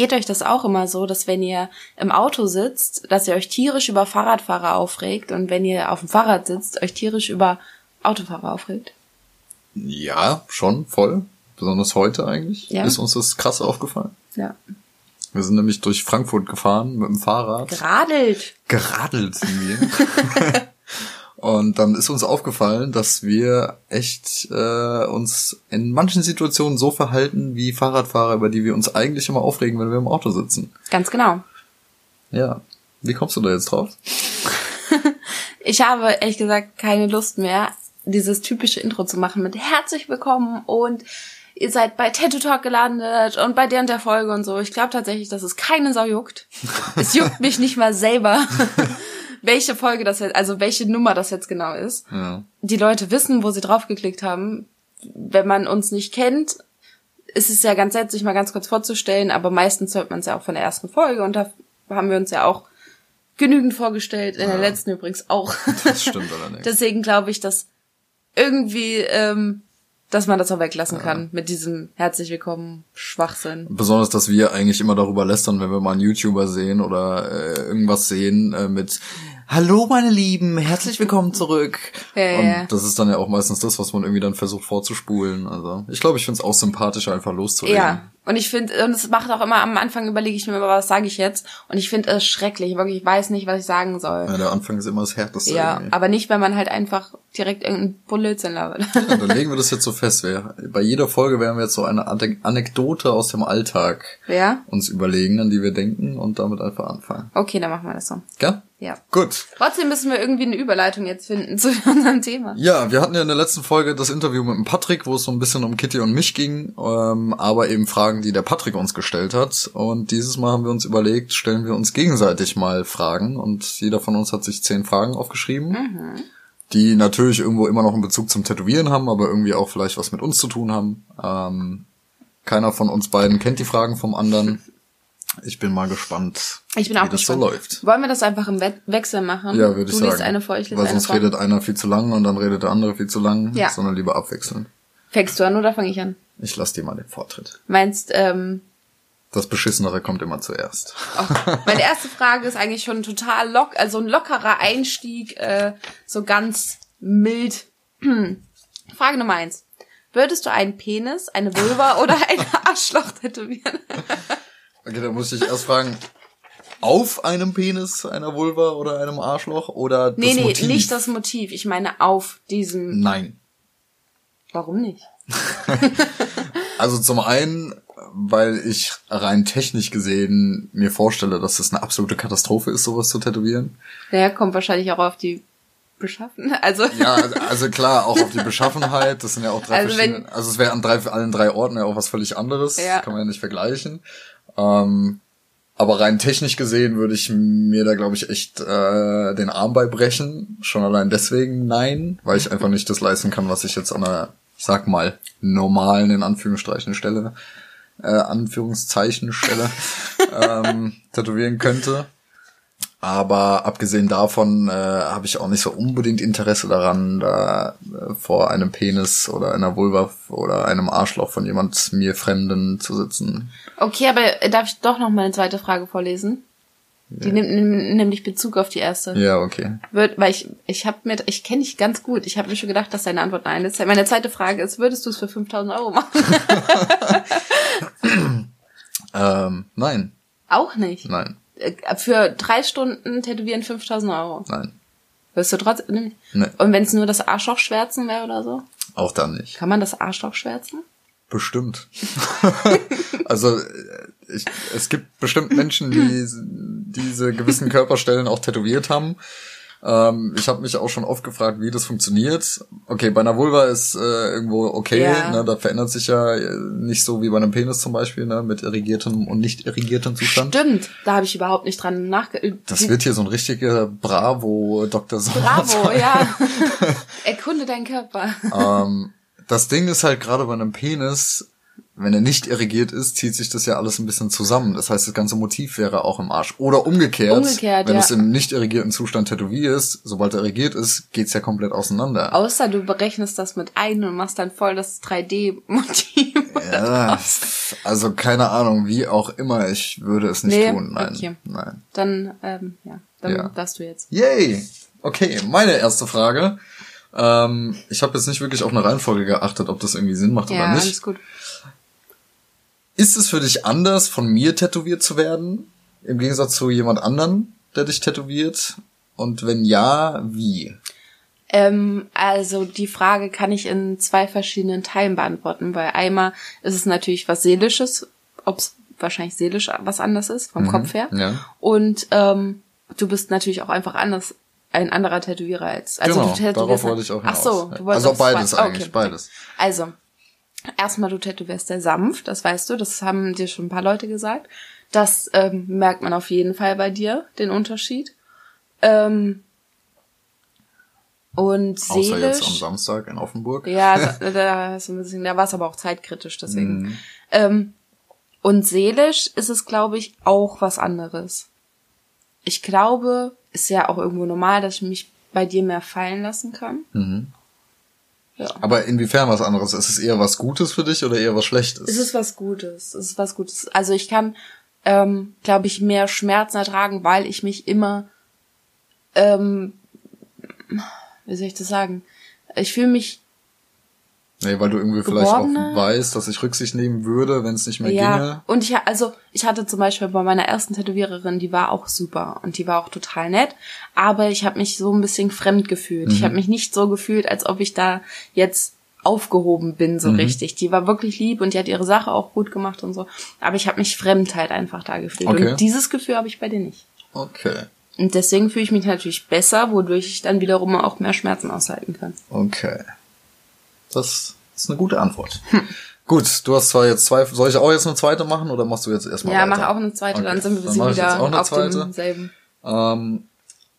Geht euch das auch immer so, dass wenn ihr im Auto sitzt, dass ihr euch tierisch über Fahrradfahrer aufregt und wenn ihr auf dem Fahrrad sitzt, euch tierisch über Autofahrer aufregt? Ja, schon, voll. Besonders heute eigentlich. Ja. Ist uns das krass aufgefallen. Ja. Wir sind nämlich durch Frankfurt gefahren mit dem Fahrrad. Geradelt. Geradelt sind wir. Und dann ist uns aufgefallen, dass wir echt äh, uns in manchen Situationen so verhalten wie Fahrradfahrer, über die wir uns eigentlich immer aufregen, wenn wir im Auto sitzen. Ganz genau. Ja. Wie kommst du da jetzt drauf? Ich habe ehrlich gesagt keine Lust mehr, dieses typische Intro zu machen mit herzlich willkommen und ihr seid bei Tattoo Talk gelandet und bei der und der Folge und so. Ich glaube tatsächlich, dass es keine Sau juckt. es juckt mich nicht mal selber, welche Folge das jetzt, also welche Nummer das jetzt genau ist. Ja. Die Leute wissen, wo sie draufgeklickt haben. Wenn man uns nicht kennt, ist es ja ganz nett, sich mal ganz kurz vorzustellen, aber meistens hört man es ja auch von der ersten Folge und da haben wir uns ja auch genügend vorgestellt, in der Ja. letzten übrigens auch. Das stimmt allerdings. Deswegen glaube ich, dass irgendwie, ähm, dass man das auch weglassen kann mit diesem herzlich willkommen Schwachsinn. Besonders, dass wir eigentlich immer darüber lästern, wenn wir mal einen YouTuber sehen oder äh, irgendwas sehen äh, mit Hallo meine Lieben, herzlich willkommen zurück. Ja, ja, und ja. das ist dann ja auch meistens das, was man irgendwie dann versucht vorzuspulen. Also ich glaube, ich finde es auch sympathischer, einfach loszureden. Ja, und ich finde, und es macht auch immer am Anfang überlege ich mir immer, was sage ich jetzt? Und ich finde es schrecklich, wirklich, ich weiß nicht, was ich sagen soll. Ja, der Anfang ist immer das Härteste. Ja, irgendwie. aber nicht, wenn man halt einfach direkt irgendeinen Blödsinn labert. Ja, dann legen wir das jetzt so fest. Wir, bei jeder Folge werden wir jetzt so eine Ane- Anekdote aus dem Alltag ja? uns überlegen, an die wir denken und damit einfach anfangen. Okay, dann machen wir das so. Gell? Ja. Gut. Trotzdem müssen wir irgendwie eine Überleitung jetzt finden zu unserem Thema. Ja, wir hatten ja in der letzten Folge das Interview mit dem Patrick, wo es so ein bisschen um Kitty und mich ging, ähm, aber eben Fragen, die der Patrick uns gestellt hat. Und dieses Mal haben wir uns überlegt, stellen wir uns gegenseitig mal Fragen. Und jeder von uns hat sich zehn Fragen aufgeschrieben, die natürlich irgendwo immer noch einen Bezug zum Tätowieren haben, aber irgendwie auch vielleicht was mit uns zu tun haben. Ähm, keiner von uns beiden kennt die Fragen vom anderen. Ich bin mal gespannt, Ich bin wie auch das gespannt. so läuft. Wollen wir das einfach im We Wechsel machen? Ja, würde ich du sagen. liest eine vor, ich lese Weil eine sonst vor. redet einer viel zu lang und dann redet der andere viel zu lang, Ja. sondern lieber abwechseln. Fängst du an oder fange ich an? Ich lass dir mal den Vortritt. Meinst, ähm, Das Beschissenere kommt immer zuerst. oh, meine erste Frage ist eigentlich schon total lock, also ein lockerer Einstieg, äh, so ganz mild. Frage Nummer eins. Würdest du einen Penis, eine Vulva oder ein Arschloch tätowieren? Okay, dann muss ich erst fragen, auf einem Penis, einer Vulva oder einem Arschloch oder das Nee, nee, Motiv? nicht das Motiv. Ich meine auf diesem. Nein. Warum nicht? Also zum einen, weil ich rein technisch gesehen mir vorstelle, dass es eine absolute Katastrophe ist, sowas zu tätowieren. Naja, kommt wahrscheinlich auch auf die Beschaffen. Also. Ja, also klar, auch auf die Beschaffenheit. Das sind ja auch drei Also wenn- verschiedene. Also es wäre an drei, allen drei Orten ja auch was völlig anderes. Ja. Kann man ja nicht vergleichen. Ähm, aber rein technisch gesehen würde ich mir da, glaube ich, echt äh, den Arm beibrechen. Schon allein deswegen nein, weil ich einfach nicht das leisten kann, was ich jetzt an einer, ich sag mal, normalen, in Anführungsstrichen, Stelle, äh, Anführungszeichen Stelle, ähm, tätowieren könnte. Aber abgesehen davon äh, habe ich auch nicht so unbedingt Interesse daran, da äh, vor einem Penis oder einer Vulva oder einem Arschloch von jemand mir Fremden zu sitzen. Okay, aber darf ich doch noch mal eine zweite Frage vorlesen? Die nimmt nimm- nämlich Bezug auf die erste. Ja, okay. Wird, weil ich, ich habe mir, ich kenne dich ganz gut. Ich habe mir schon gedacht, dass deine Antwort nein ist. Meine zweite Frage ist, würdest du es für 5000 Euro machen? Ähm, nein, Auch nicht. nein, Äh, Für drei Stunden tätowieren 5000 Euro. nein. Wirst du trotzdem, Nee. und wenn es nur das Arschloch schwärzen wäre oder so? Auch dann nicht. Kann man das Arschloch schwärzen? Bestimmt. also äh, ich, es gibt bestimmt Menschen, die diese gewissen Körperstellen auch tätowiert haben. Ähm, ich habe mich auch schon oft gefragt, wie das funktioniert. Okay, bei einer Vulva ist äh, irgendwo okay, Ja. ne, da verändert sich ja äh, nicht so wie bei einem Penis zum Beispiel, ne, mit irrigiertem und nicht irrigiertem Zustand. Stimmt, da habe ich überhaupt nicht dran nachge... Das wird hier so ein richtiger Bravo Dr. Sommer. Bravo, ja. Erkunde deinen Körper. ähm, das Ding ist halt gerade bei einem Penis, wenn er nicht irrigiert ist, zieht sich das ja alles ein bisschen zusammen. Das heißt, das ganze Motiv wäre auch im Arsch. Oder umgekehrt, Umgekehrt, wenn ja. es im nicht irrigierten Zustand tätowierst, sobald er irrigiert ist, geht's ja komplett auseinander. Außer du berechnest das mit ein und machst dann voll das 3D-Motiv. Ja, also keine Ahnung, wie auch immer, ich würde es nicht Nee, tun. Nein, okay. nein. Dann, ähm, ja, dann Ja. darfst du jetzt. Yay! Okay, meine erste Frage. Ähm, ich habe jetzt nicht wirklich auf eine Reihenfolge geachtet, ob das irgendwie Sinn macht Ja, oder nicht. alles gut. Ist es für dich anders, von mir tätowiert zu werden? Im Gegensatz zu jemand anderen, der dich tätowiert? Und wenn ja, wie? Ähm, also die Frage kann ich in zwei verschiedenen Teilen beantworten, weil einmal ist es natürlich was Seelisches, ob es wahrscheinlich seelisch was anders ist, vom Kopf her. Mhm. ja. Und ähm, du bist natürlich auch einfach anders, ein anderer Tätowierer als. Also genau, du tätowierst darauf halt- wollte ich auch Ach hinaus. so, du wolltest Also beides eigentlich, okay. beides. Also, erstmal, du tätowierst sehr sanft, das weißt du, das haben dir schon ein paar Leute gesagt. Das ähm, merkt man auf jeden Fall bei dir, den Unterschied. Ähm, und Außer jetzt am seelisch. Samstag in Offenburg. Ja, da, da, ist ein bisschen, da war es aber auch zeitkritisch, deswegen. Mhm. Ähm, und seelisch ist es, glaube ich, auch was anderes. Ich glaube, ist ja auch irgendwo normal, dass ich mich bei dir mehr fallen lassen kann. Mhm. Ja. Aber inwiefern was anderes? Ist es eher was Gutes für dich oder eher was Schlechtes? Es ist was Gutes. Es ist was Gutes. Also ich kann, ähm, glaube ich, mehr Schmerzen ertragen, weil ich mich immer, ähm, wie soll ich das sagen? Ich fühle mich, nee, weil du irgendwie vielleicht auch weißt, dass ich Rücksicht nehmen würde, wenn es nicht mehr ja. ginge. Und ich, also ich hatte zum Beispiel bei meiner ersten Tätowiererin, die war auch super und die war auch total nett, aber ich habe mich so ein bisschen fremd gefühlt. Ich habe mich nicht so gefühlt, als ob ich da jetzt aufgehoben bin so richtig. Die war wirklich lieb und die hat ihre Sache auch gut gemacht und so, aber ich habe mich fremd halt einfach da gefühlt Okay. und dieses Gefühl habe ich bei dir nicht. Okay. Und deswegen fühle ich mich natürlich besser, wodurch ich dann wiederum auch mehr Schmerzen aushalten kann. Okay. Das ist eine gute Antwort. Hm. Gut, du hast zwar jetzt zwei, soll ich auch jetzt eine zweite machen oder machst du jetzt erstmal ja, weiter? mach auch eine zweite, dann Okay, sind wir dann ich wieder auf zweite. demselben. Ähm,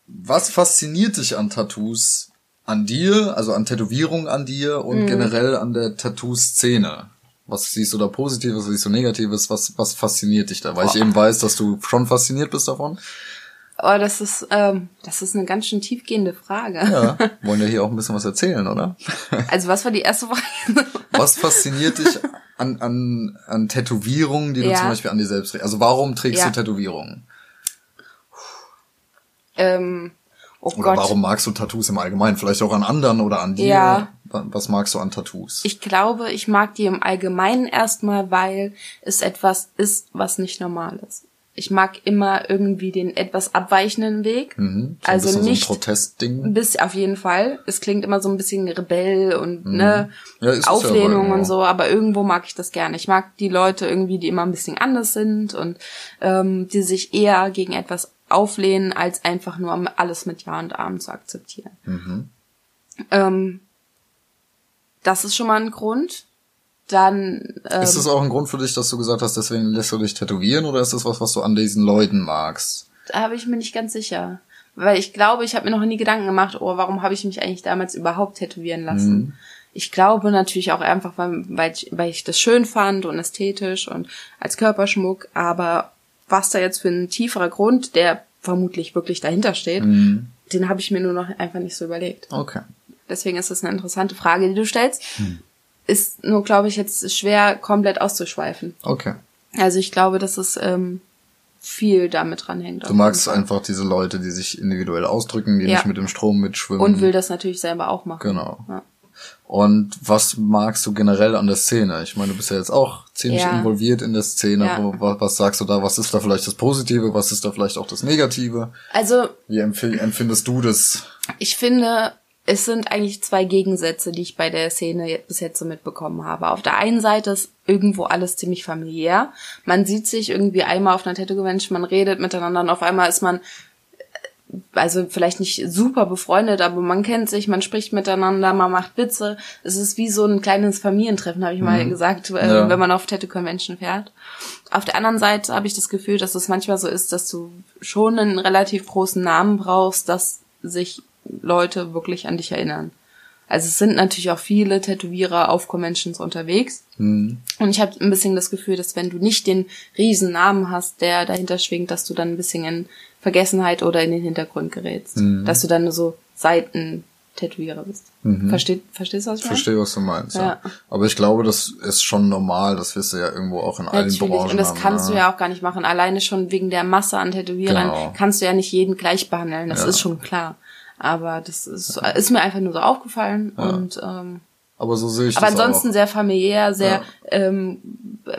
was fasziniert dich an Tattoos? An dir, also an Tätowierungen an dir Mhm. und generell an der Tattoo-Szene? Was siehst du da Positives, was siehst du Negatives? Was, was fasziniert dich da? Weil ich Boah. eben weiß, dass du schon fasziniert bist davon. Aber das ist, ähm, das ist eine ganz schön tiefgehende Frage. Ja, wollen ja hier auch ein bisschen was erzählen, oder? Also was war die erste Frage? Was fasziniert dich an, an, an Tätowierungen, die du Ja. zum Beispiel an dir selbst trägst? Also warum trägst Ja. du Tätowierungen? ähm, oh Oder Gott. warum magst du Tattoos im Allgemeinen? Vielleicht auch an anderen oder an dir? Ja. Wa- Was magst du an Tattoos? Ich glaube, ich mag die im Allgemeinen erstmal, weil es etwas ist, was nicht normal ist. Ich mag immer irgendwie den etwas abweichenden Weg. Mhm. So also nicht so ein Protestding. bis auf jeden Fall. Es klingt immer so ein bisschen Rebell und ne Mhm. Ja, es ja Auflehnung aber und so, aber irgendwo mag ich das gerne. Ich mag die Leute irgendwie, die immer ein bisschen anders sind und ähm, die sich eher gegen etwas auflehnen, als einfach nur alles mit Ja und Amen zu akzeptieren. Mhm. Ähm, das ist schon mal ein Grund. Dann ähm, Ist das auch ein Grund für dich, dass du gesagt hast, deswegen lässt du dich tätowieren oder ist das was, was du an diesen Leuten magst? Da habe ich mir nicht ganz sicher. Weil ich glaube, ich habe mir noch nie Gedanken gemacht, oh, warum habe ich mich eigentlich damals überhaupt tätowieren lassen? Mhm. Ich glaube natürlich auch einfach, weil, weil, ich, weil ich das schön fand und ästhetisch und als Körperschmuck, aber was da jetzt für ein tieferer Grund, der vermutlich wirklich dahinter steht, Mhm. den habe ich mir nur noch einfach nicht so überlegt. Okay. Deswegen ist das eine interessante Frage, die du stellst. Hm. Ist nur, glaube ich, jetzt schwer komplett auszuschweifen. Okay. Also ich glaube, dass es ähm, viel damit dran hängt. Du magst einfach diese Leute, die sich individuell ausdrücken, die Ja. nicht mit dem Strom mitschwimmen. und will das natürlich selber auch machen. Genau. Ja. Und was magst du generell an der Szene? Ich meine, du bist ja jetzt auch ziemlich Ja. involviert in der Szene. Ja. Was, was sagst du da? Was ist da vielleicht das Positive? Was ist da vielleicht auch das Negative? Also Wie empf- empfindest du das? ich finde, es sind eigentlich zwei Gegensätze, die ich bei der Szene bis jetzt so mitbekommen habe. Auf der einen Seite ist irgendwo alles ziemlich familiär. Man sieht sich irgendwie einmal auf einer Tattoo-Convention, man redet miteinander und auf einmal ist man äh, also vielleicht nicht super befreundet, aber man kennt sich, man spricht miteinander, man macht Witze. Es ist wie so ein kleines Familientreffen, habe ich mal gesagt, äh, Ja. wenn man auf Tattoo Convention fährt. Auf der anderen Seite habe ich das Gefühl, dass es manchmal so ist, dass du schon einen relativ großen Namen brauchst, dass sich Leute wirklich an dich erinnern. Also es sind natürlich auch viele Tätowierer auf Conventions unterwegs. Und ich habe ein bisschen das Gefühl, dass wenn du nicht den riesen Namen hast, der dahinter schwingt, dass du dann ein bisschen in Vergessenheit oder in den Hintergrund gerätst. Dass du dann nur so Seiten-Tätowierer bist. Versteht, verstehst du, was ich meine? verstehe, was du meinst. Ja. Ja. Aber ich glaube, das ist schon normal. Das wirst du ja irgendwo auch in allen Natürlich. Branchen Und das haben, kannst ne? du ja auch gar nicht machen. Alleine schon wegen der Masse an Tätowierern Genau. kannst du ja nicht jeden gleich behandeln. Das Ja. ist schon klar. Aber das ist, ist mir einfach nur so aufgefallen. Und ähm, Aber so sehe ich aber das ansonsten auch. sehr familiär, sehr Ja. ähm,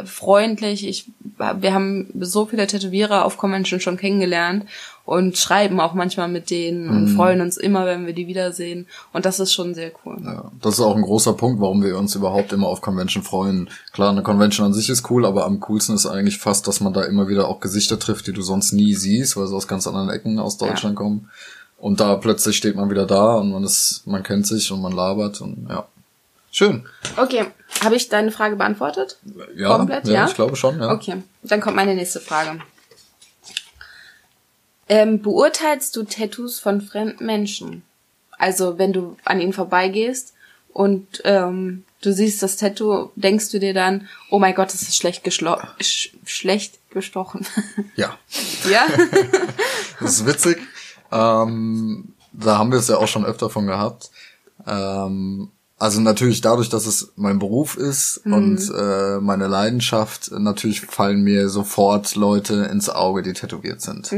freundlich. Ich, wir haben so viele Tätowierer auf Convention schon kennengelernt und schreiben auch manchmal mit denen und Mhm. freuen uns immer, wenn wir die wiedersehen. Und das ist schon sehr cool. Ja, das ist auch ein großer Punkt, warum wir uns überhaupt immer auf Convention freuen. Klar, eine Convention an sich ist cool, aber am coolsten ist eigentlich fast, dass man da immer wieder auch Gesichter trifft, die du sonst nie siehst, weil sie aus ganz anderen Ecken aus Deutschland kommen. Und da plötzlich steht man wieder da und man ist, man kennt sich und man labert und ja. Schön. Okay, habe ich deine Frage beantwortet? Ja, Komplett, ja, ja? ich glaube schon, ja. Okay, dann kommt meine nächste Frage. Ähm, beurteilst du Tattoos von fremden Menschen? Also wenn du an ihnen vorbeigehst und ähm, du siehst das Tattoo, denkst du dir dann, oh mein Gott, das ist schlecht, geschlo sch schlecht gestochen. Ja. ja? Das ist witzig. Ähm, da haben wir es ja auch schon öfter von gehabt. Ähm, also natürlich dadurch, dass es mein Beruf ist und äh, meine Leidenschaft, natürlich fallen mir sofort Leute ins Auge, die tätowiert sind.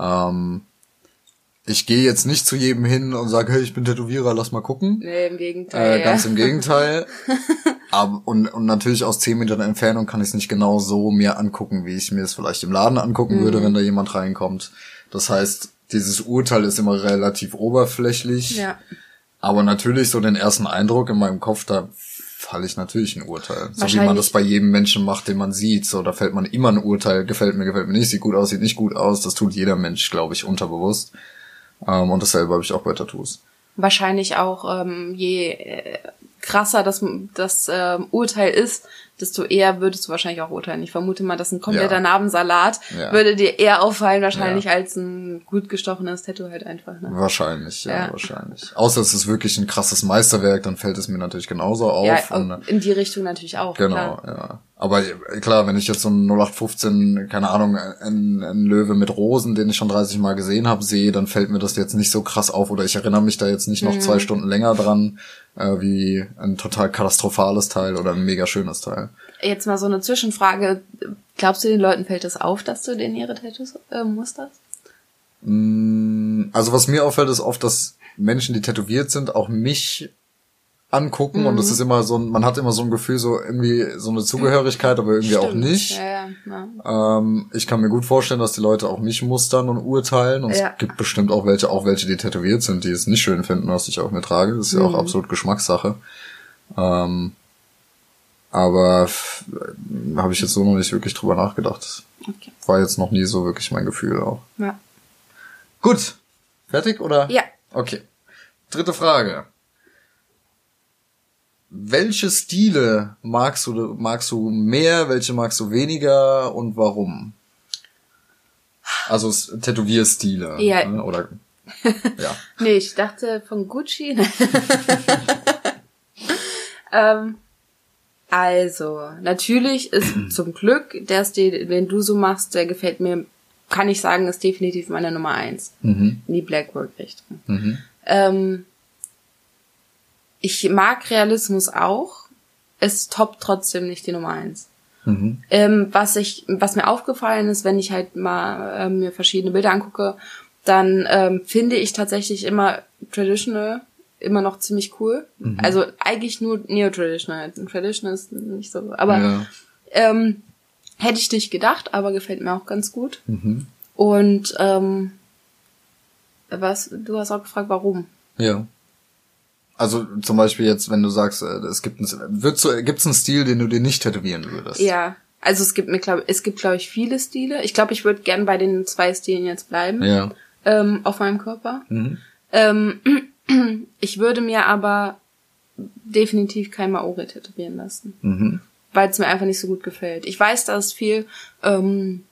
Ähm, ich gehe jetzt nicht zu jedem hin und sage, hey, ich bin Tätowierer, lass mal gucken. nee, im Gegenteil. Äh, ganz ja. im Gegenteil. Aber, und, und natürlich aus 10 Metern Entfernung kann ich es nicht genau so mir angucken, wie ich mir es vielleicht im Laden angucken würde, Mhm. wenn da jemand reinkommt. Das heißt, dieses Urteil ist immer relativ oberflächlich. Ja. Aber natürlich so den ersten Eindruck in meinem Kopf, da falle ich natürlich ein Urteil. So wie man das bei jedem Menschen macht, den man sieht. So, da fällt man immer ein Urteil, gefällt mir, gefällt mir nicht, sieht gut aus, sieht nicht gut aus. Das tut jeder Mensch, glaube ich, unterbewusst. Ähm, und dasselbe habe ich auch bei Tattoos. Wahrscheinlich auch, ähm, je äh, krasser das, das ähm, Urteil ist, desto eher würdest du wahrscheinlich auch urteilen. Ich vermute mal, dass ein kompletter Ja. Narbensalat Ja. würde dir eher auffallen wahrscheinlich Ja. als ein gut gestochenes Tattoo halt einfach. Ne? Wahrscheinlich, ja, wahrscheinlich. Außer es ist wirklich ein krasses Meisterwerk, dann fällt es mir natürlich genauso auf. Ja, und, in die Richtung natürlich auch. genau, Klar. ja. Aber äh, klar, wenn ich jetzt so einen 0815, keine Ahnung, einen, einen Löwe mit Rosen, den ich schon 30 Mal gesehen habe, sehe, dann fällt mir das jetzt nicht so krass auf oder ich erinnere mich da jetzt nicht noch Mhm. zwei Stunden länger dran, äh, wie ein total katastrophales Teil oder ein mega schönes Teil. Jetzt mal so eine Zwischenfrage. Glaubst du, den Leuten fällt es auf, dass du denen ihre Tattoos äh, musterst? Mm, Also was mir auffällt, ist oft, dass Menschen, die tätowiert sind, auch mich angucken und Mhm. das ist immer so ein, man hat immer so ein Gefühl, so irgendwie so eine Zugehörigkeit, aber irgendwie auch Stimmt. nicht. Ja, ja. Ähm, ich kann mir gut vorstellen, dass die Leute auch mich mustern und urteilen und Ja. es gibt bestimmt auch welche, auch welche, die tätowiert sind, die es nicht schön finden, was ich auch mir trage. Das ist ja auch Mhm. absolut Geschmackssache. Ähm, aber habe ich jetzt so noch nicht wirklich drüber nachgedacht. Okay. War jetzt noch nie so wirklich mein Gefühl auch. ja. Gut. Fertig oder? Ja. Okay. Dritte Frage. Welche Stile magst du, magst du mehr, welche magst du weniger und warum? Also Tätowierstile. Ja. ne, Oder ja. Nee, ich dachte von Gucci. ähm, also, natürlich ist zum Glück der Stil, den du so machst, der gefällt mir, kann ich sagen, ist definitiv meine Nummer eins. Mhm. In die Blackwork-Richtung. Mhm. Ähm, ich mag Realismus auch. Es toppt trotzdem nicht die Nummer eins. Mhm. Ähm, was ich, was mir aufgefallen ist, wenn ich halt mal ähm, mir verschiedene Bilder angucke, dann ähm, finde ich tatsächlich immer traditional immer noch ziemlich cool. Mhm. Also eigentlich nur neo-traditional. Traditional ist nicht so, aber Ja. ähm, hätte ich nicht gedacht, aber gefällt mir auch ganz gut. Mhm. Und ähm, was, du hast auch gefragt, warum? Ja. Also zum Beispiel jetzt, wenn du sagst, äh, es gibt einen, würdest du, gibt's einen Stil, den du dir nicht tätowieren würdest? Ja, also es gibt mir glaube es gibt glaube ich viele Stile. Ich glaube, ich würde gern bei den zwei Stilen jetzt bleiben Ja. ähm, auf meinem Körper. Mhm. Ähm, ich würde mir aber definitiv kein Maori tätowieren lassen, Mhm. weil es mir einfach nicht so gut gefällt. Ich weiß, da ist viel ähm,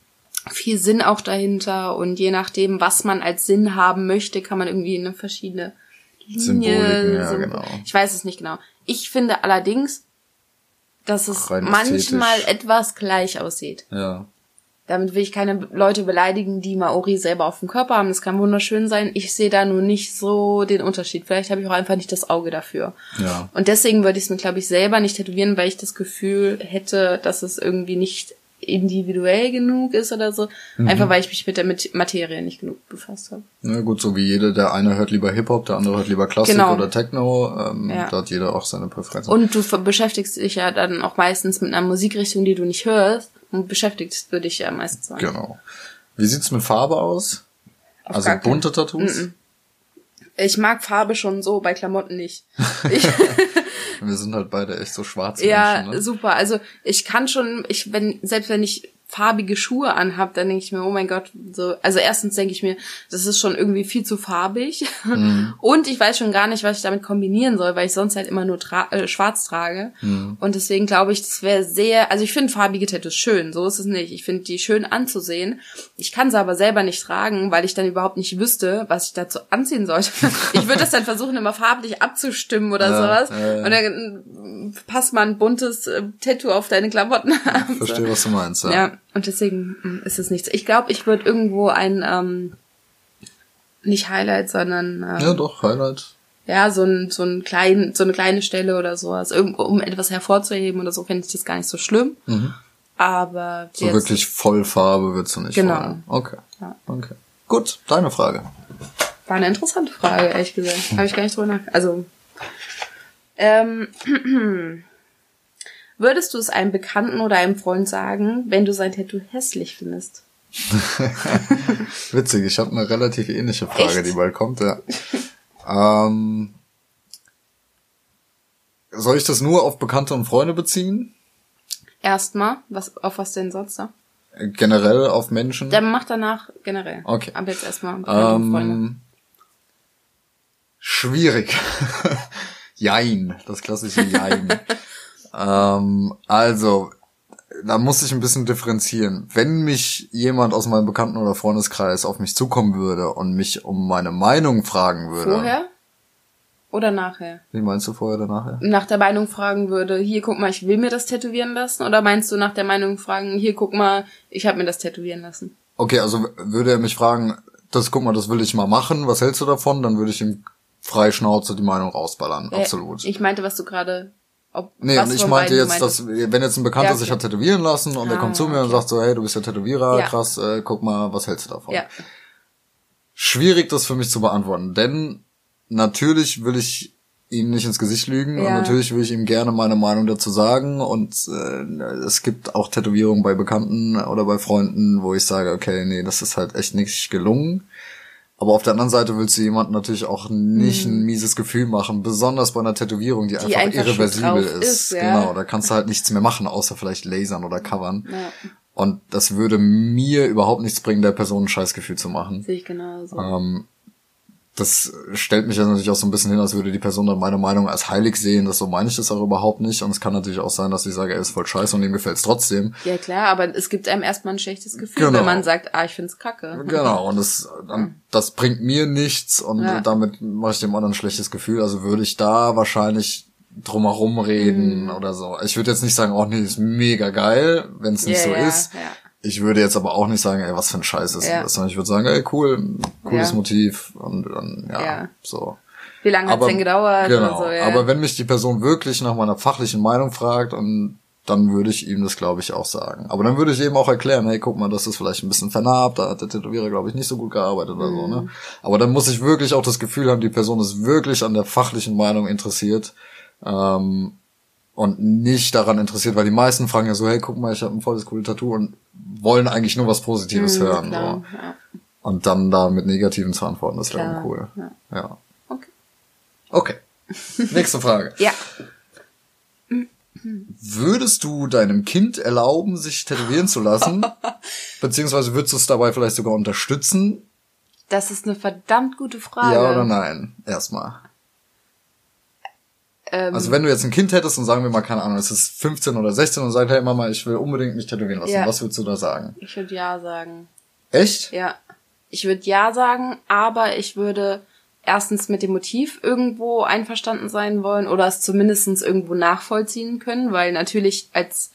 viel Sinn auch dahinter und je nachdem, was man als Sinn haben möchte, kann man irgendwie in eine verschiedene Linie. Ja, genau. Ich weiß es nicht genau. Ich finde allerdings, dass es Rein manchmal etwas gleich aussieht. Ja. Damit will ich keine Leute beleidigen, die Maori selber auf dem Körper haben. Das kann wunderschön sein. Ich sehe da nur nicht so den Unterschied. Vielleicht habe ich auch einfach nicht das Auge dafür. Ja. Und deswegen würde ich es mir, glaube ich, selber nicht tätowieren, weil ich das Gefühl hätte, dass es irgendwie nicht individuell genug ist oder so. Mhm. Einfach weil ich mich mit der Materie nicht genug befasst habe. Na gut, so wie jeder, der eine hört lieber Hip-Hop, der andere hört lieber Klassik genau. oder Techno. Ähm, ja. Da hat jeder auch seine Präferenzen. Und du beschäftigst dich ja dann auch meistens mit einer Musikrichtung, die du nicht hörst. Und beschäftigst, würde ich ja meistens sagen. Genau. Wie sieht's mit Farbe aus? Auf also bunte Tattoos? Mm -mm. Ich mag Farbe schon so, bei Klamotten nicht. Ich Wir sind halt beide echt so schwarz. Ja, Menschen, ne? super. Also ich kann schon, ich wenn selbst wenn ich farbige Schuhe anhab, dann denke ich mir, oh mein Gott, so, also erstens denke ich mir, das ist schon irgendwie viel zu farbig mhm. und ich weiß schon gar nicht, was ich damit kombinieren soll, weil ich sonst halt immer nur tra äh, schwarz trage mhm. und deswegen glaube ich, das wäre sehr, also ich finde farbige Tattoos schön, so ist es nicht, ich finde die schön anzusehen, ich kann sie aber selber nicht tragen, weil ich dann überhaupt nicht wüsste, was ich dazu anziehen sollte. ich würde das dann versuchen, immer farblich abzustimmen oder ja, sowas ja, ja. und dann passt mal ein buntes äh, Tattoo auf deine Klamotten an. Verstehe, was du meinst, ja. ja. Und deswegen mm, ist es nichts. Ich glaube, ich würde irgendwo ein, ähm, nicht Highlight, sondern. Ähm, ja, doch, Highlight. Ja, so ein, so ein klein, so eine kleine Stelle oder sowas. Irgendwo, um etwas hervorzuheben oder so, fände ich das gar nicht so schlimm. Mhm. Aber. So jetzt, wirklich Vollfarbe würdest du nicht Genau. Wollen. Okay. Ja. Okay. Gut, deine Frage. War eine interessante Frage, ehrlich gesagt. Habe ich gar nicht drüber nach. Also. Ähm, Würdest du es einem Bekannten oder einem Freund sagen, wenn du sein Tattoo hässlich findest? Witzig, ich habe eine relativ ähnliche Frage, Echt? die bald kommt, ja. ähm, soll ich das nur auf Bekannte und Freunde beziehen? Erstmal, was, auf was denn sonst da? Generell auf Menschen? Der macht danach generell. Okay. Aber jetzt erstmal Bekannte ähm, und Freunde. Schwierig. Jein, das klassische Jein. Ähm, also, da muss ich ein bisschen differenzieren. Wenn mich jemand aus meinem Bekannten- oder Freundeskreis auf mich zukommen würde und mich um meine Meinung fragen würde. Vorher? Oder nachher? Wie meinst du vorher oder nachher? Nach der Meinung fragen würde, hier guck mal, ich will mir das tätowieren lassen? Oder meinst du nach der Meinung fragen, hier guck mal, ich habe mir das tätowieren lassen? Okay, also würde er mich fragen, das guck mal, das will ich mal machen, was hältst du davon? Dann würde ich ihm frei Schnauze die Meinung rausballern, äh, absolut. Ich meinte, was du gerade ob, nee, und ich meinte jetzt, dass, wenn jetzt ein Bekannter ja, okay. sich hat tätowieren lassen und ah, er kommt zu mir okay. und sagt so, hey, du bist ja Tätowierer, ja. krass, äh, guck mal, was hältst du davon? Ja. Schwierig, das für mich zu beantworten, denn natürlich will ich ihm nicht ins Gesicht lügen ja. und natürlich will ich ihm gerne meine Meinung dazu sagen und äh, es gibt auch Tätowierungen bei Bekannten oder bei Freunden, wo ich sage, okay, nee, das ist halt echt nicht gelungen. Aber auf der anderen Seite willst du jemandem natürlich auch nicht mhm. ein mieses Gefühl machen, besonders bei einer Tätowierung, die, die einfach, einfach irreversibel ist. ist ja. Genau, da kannst du halt nichts mehr machen, außer vielleicht lasern oder covern. Ja. Und das würde mir überhaupt nichts bringen, der Person ein Scheißgefühl zu machen. Sehe ich genauso. Ähm, das stellt mich ja natürlich auch so ein bisschen hin, als würde die Person dann meine Meinung als heilig sehen. Das so meine ich das auch überhaupt nicht. Und es kann natürlich auch sein, dass ich sage, er ist voll scheiße und ihm gefällt es trotzdem. Ja klar, aber es gibt einem erstmal ein schlechtes Gefühl, genau. wenn man sagt, ah, ich find's kacke. Genau, und das, dann, das bringt mir nichts und ja. damit mache ich dem anderen ein schlechtes Gefühl. Also würde ich da wahrscheinlich drumherum reden mhm. oder so. Ich würde jetzt nicht sagen, oh nee, ist mega geil, wenn es nicht yeah, so ja, ist. Ja. Ich würde jetzt aber auch nicht sagen, ey, was für ein Scheiß ist ja. das, sondern ich würde sagen, ey, cool, cooles ja. Motiv und dann, ja, ja. so. Wie lange hat's denn gedauert? Genau. So, ja. Aber wenn mich die Person wirklich nach meiner fachlichen Meinung fragt und dann würde ich ihm das, glaube ich, auch sagen. Aber dann würde ich eben auch erklären, hey, guck mal, das ist vielleicht ein bisschen vernarbt, da hat der Tätowierer, glaube ich, nicht so gut gearbeitet oder mhm. so, ne? Mhm. Aber dann muss ich wirklich auch das Gefühl haben, die Person ist wirklich an der fachlichen Meinung interessiert. Ähm, und nicht daran interessiert, weil die meisten fragen ja so, hey, guck mal, ich habe ein volles cooles Tattoo und wollen eigentlich nur was Positives mhm, hören. Klar, so. ja. Und dann da mit Negativen zu antworten, das wäre cool. Ja. ja. Okay. Okay. Nächste Frage. ja. Würdest du deinem Kind erlauben, sich tätowieren zu lassen? Beziehungsweise würdest du es dabei vielleicht sogar unterstützen? Das ist eine verdammt gute Frage. Ja oder nein? Erstmal. Ähm, also wenn du jetzt ein Kind hättest und sagen wir mal, keine Ahnung, es ist 15 oder 16 und sagt, hey Mama, ich will unbedingt mich tätowieren lassen, ja. was würdest du da sagen? Ich würde ja sagen. Echt? Ja. Ich würde ja sagen, aber ich würde erstens mit dem Motiv irgendwo einverstanden sein wollen oder es zumindestens irgendwo nachvollziehen können, weil natürlich als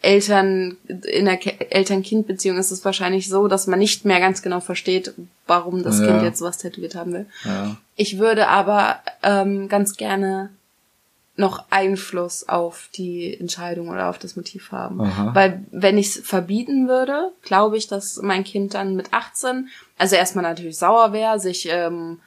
Eltern in der Eltern-Kind-Beziehung ist es wahrscheinlich so, dass man nicht mehr ganz genau versteht, warum das ja. Kind jetzt was tätowiert haben will. Ja. Ich würde aber ähm, ganz gerne noch Einfluss auf die Entscheidung oder auf das Motiv haben. Aha. Weil wenn ich es verbieten würde, glaube ich, dass mein Kind dann mit 18, also erstmal natürlich sauer wäre, sich ähm,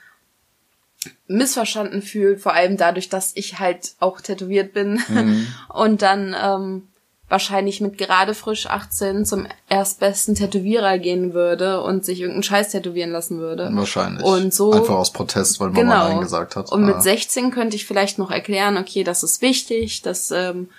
missverstanden fühlt, vor allem dadurch, dass ich halt auch tätowiert bin mhm. und dann ähm, wahrscheinlich mit gerade frisch 18 zum erstbesten Tätowierer gehen würde und sich irgendeinen Scheiß tätowieren lassen würde. Wahrscheinlich. Und so. Einfach aus Protest, weil Mama genau. Nein gesagt hat. Und mit 16 könnte ich vielleicht noch erklären, okay, das ist wichtig, das, ähm,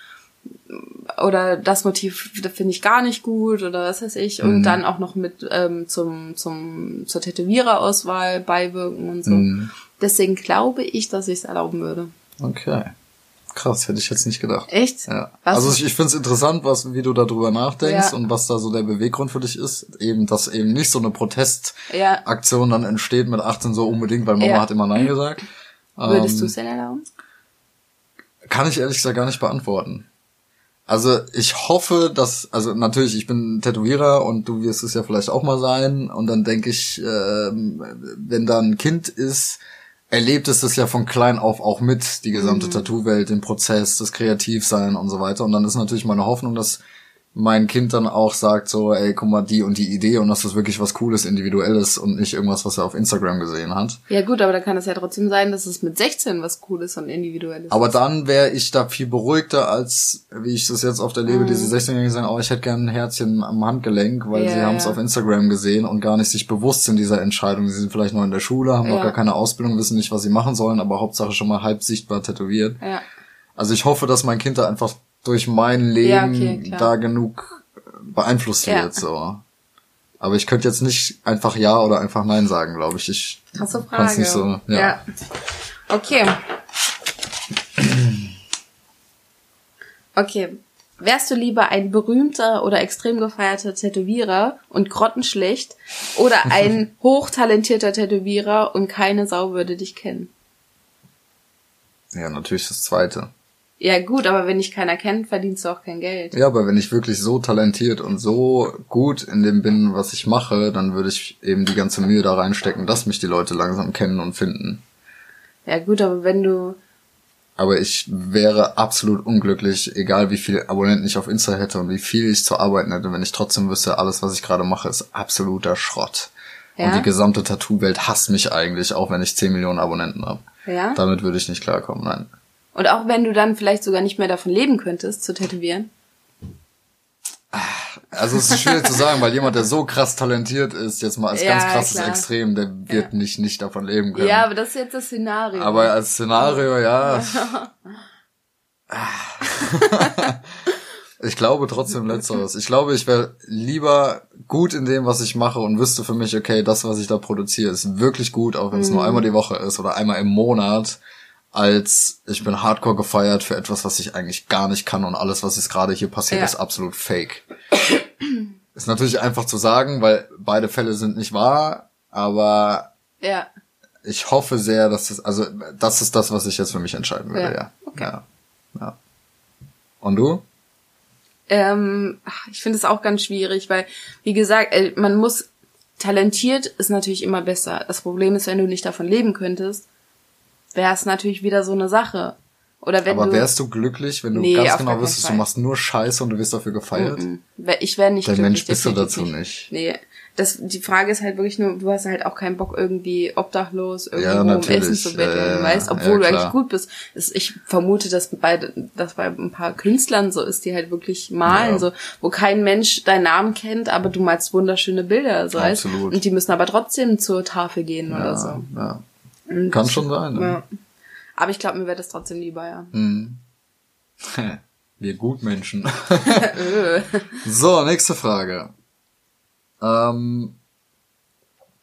oder das Motiv finde ich gar nicht gut oder was weiß ich und mhm. dann auch noch mit ähm, zum zum zur Tätowiererauswahl beiwirken und so. Mhm. Deswegen glaube ich, dass ich es erlauben würde. Okay. Krass, hätte ich jetzt nicht gedacht. Echt? Ja. Was? Also ich, ich finde es interessant, was, wie du darüber nachdenkst ja. und was da so der Beweggrund für dich ist. Eben, dass eben nicht so eine Protestaktion ja. dann entsteht mit 18 so unbedingt, weil Mama hat immer Nein gesagt. Würdest ähm, du es denn erlauben? Kann ich ehrlich gesagt gar nicht beantworten. Also ich hoffe, dass, also natürlich, ich bin Tätowierer und du wirst es ja vielleicht auch mal sein. Und dann denke ich, äh, wenn da ein Kind ist, erlebt es das ja von klein auf auch mit, die gesamte mhm. Tattoo-Welt, den Prozess, das Kreativsein und so weiter. Und dann ist natürlich meine Hoffnung, dass mein Kind dann auch sagt so, ey, guck mal, die und die Idee und dass das wirklich was Cooles, Individuelles und nicht irgendwas, was er auf Instagram gesehen hat. Ja gut, aber da kann es ja trotzdem sein, dass es mit 16 was Cooles und Individuelles Aber ist. dann wäre ich da viel beruhigter, als wie ich das jetzt auf der Lebe, mhm. diese 16-Jährigen sagen, oh, ich hätte gern ein Herzchen am Handgelenk, weil yeah, sie haben es ja. auf Instagram gesehen und gar nicht sich bewusst sind dieser Entscheidung. Sie sind vielleicht noch in der Schule, haben ja. noch gar keine Ausbildung, wissen nicht, was sie machen sollen, aber Hauptsache schon mal halb sichtbar tätowiert. Ja. Also ich hoffe, dass mein Kind da einfach durch mein Leben ja, okay, da genug beeinflusst ja. wird, so. Aber ich könnte jetzt nicht einfach Ja oder einfach Nein sagen, glaube ich. Ich Krasse Frage. nicht so, ja. ja. Okay. Okay. Wärst du lieber ein berühmter oder extrem gefeierter Tätowierer und grottenschlecht oder ein hochtalentierter Tätowierer und keine Sau würde dich kennen? Ja, natürlich das zweite. Ja gut, aber wenn dich keiner kennt, verdienst du auch kein Geld. Ja, aber wenn ich wirklich so talentiert und so gut in dem bin, was ich mache, dann würde ich eben die ganze Mühe da reinstecken, dass mich die Leute langsam kennen und finden. Ja gut, aber wenn du... Aber ich wäre absolut unglücklich, egal wie viele Abonnenten ich auf Insta hätte und wie viel ich zu arbeiten hätte, wenn ich trotzdem wüsste, alles, was ich gerade mache, ist absoluter Schrott. Ja? Und die gesamte Tattoo-Welt hasst mich eigentlich, auch wenn ich 10 Millionen Abonnenten habe. Ja? Damit würde ich nicht klarkommen, nein. Und auch wenn du dann vielleicht sogar nicht mehr davon leben könntest, zu tätowieren. Also es ist schwierig zu sagen, weil jemand, der so krass talentiert ist, jetzt mal als ja, ganz krasses klar. Extrem, der wird ja. nicht nicht davon leben können. Ja, aber das ist jetzt das Szenario. Aber als Szenario, ja. ich glaube trotzdem letzteres. Ich glaube, ich wäre lieber gut in dem, was ich mache und wüsste für mich, okay, das, was ich da produziere, ist wirklich gut, auch wenn es mhm. nur einmal die Woche ist oder einmal im Monat als ich bin hardcore gefeiert für etwas, was ich eigentlich gar nicht kann und alles, was jetzt gerade hier passiert, ja. ist absolut fake. ist natürlich einfach zu sagen, weil beide Fälle sind nicht wahr, aber ja. ich hoffe sehr, dass das, also das ist das, was ich jetzt für mich entscheiden würde, ja. ja. Okay. ja. ja. Und du? Ähm, ich finde es auch ganz schwierig, weil, wie gesagt, äh, man muss talentiert ist natürlich immer besser. Das Problem ist, wenn du nicht davon leben könntest, wäre es natürlich wieder so eine Sache. Oder wenn Aber du, wärst du glücklich, wenn du nee, ganz genau wüsstest, du machst nur Scheiße und du wirst dafür gefeiert? Mm -mm. Ich wäre nicht Der Mensch bist du dazu nicht. Nee. Das, die Frage ist halt wirklich nur, du hast halt auch keinen Bock irgendwie obdachlos irgendwo ja, um Essen zu betteln, äh, weißt, obwohl ja, du eigentlich gut bist. Ich vermute, dass bei, dass bei ein paar Künstlern so ist, die halt wirklich malen, ja. so, wo kein Mensch deinen Namen kennt, aber du malst wunderschöne Bilder, so Absolut. Weißt? Und die müssen aber trotzdem zur Tafel gehen oder so. Ja. Und Kann schon sein. Ne? Ja. Aber ich glaube, mir wäre das trotzdem lieber, ja. Mhm. Wir Gutmenschen. so, nächste Frage. Ähm,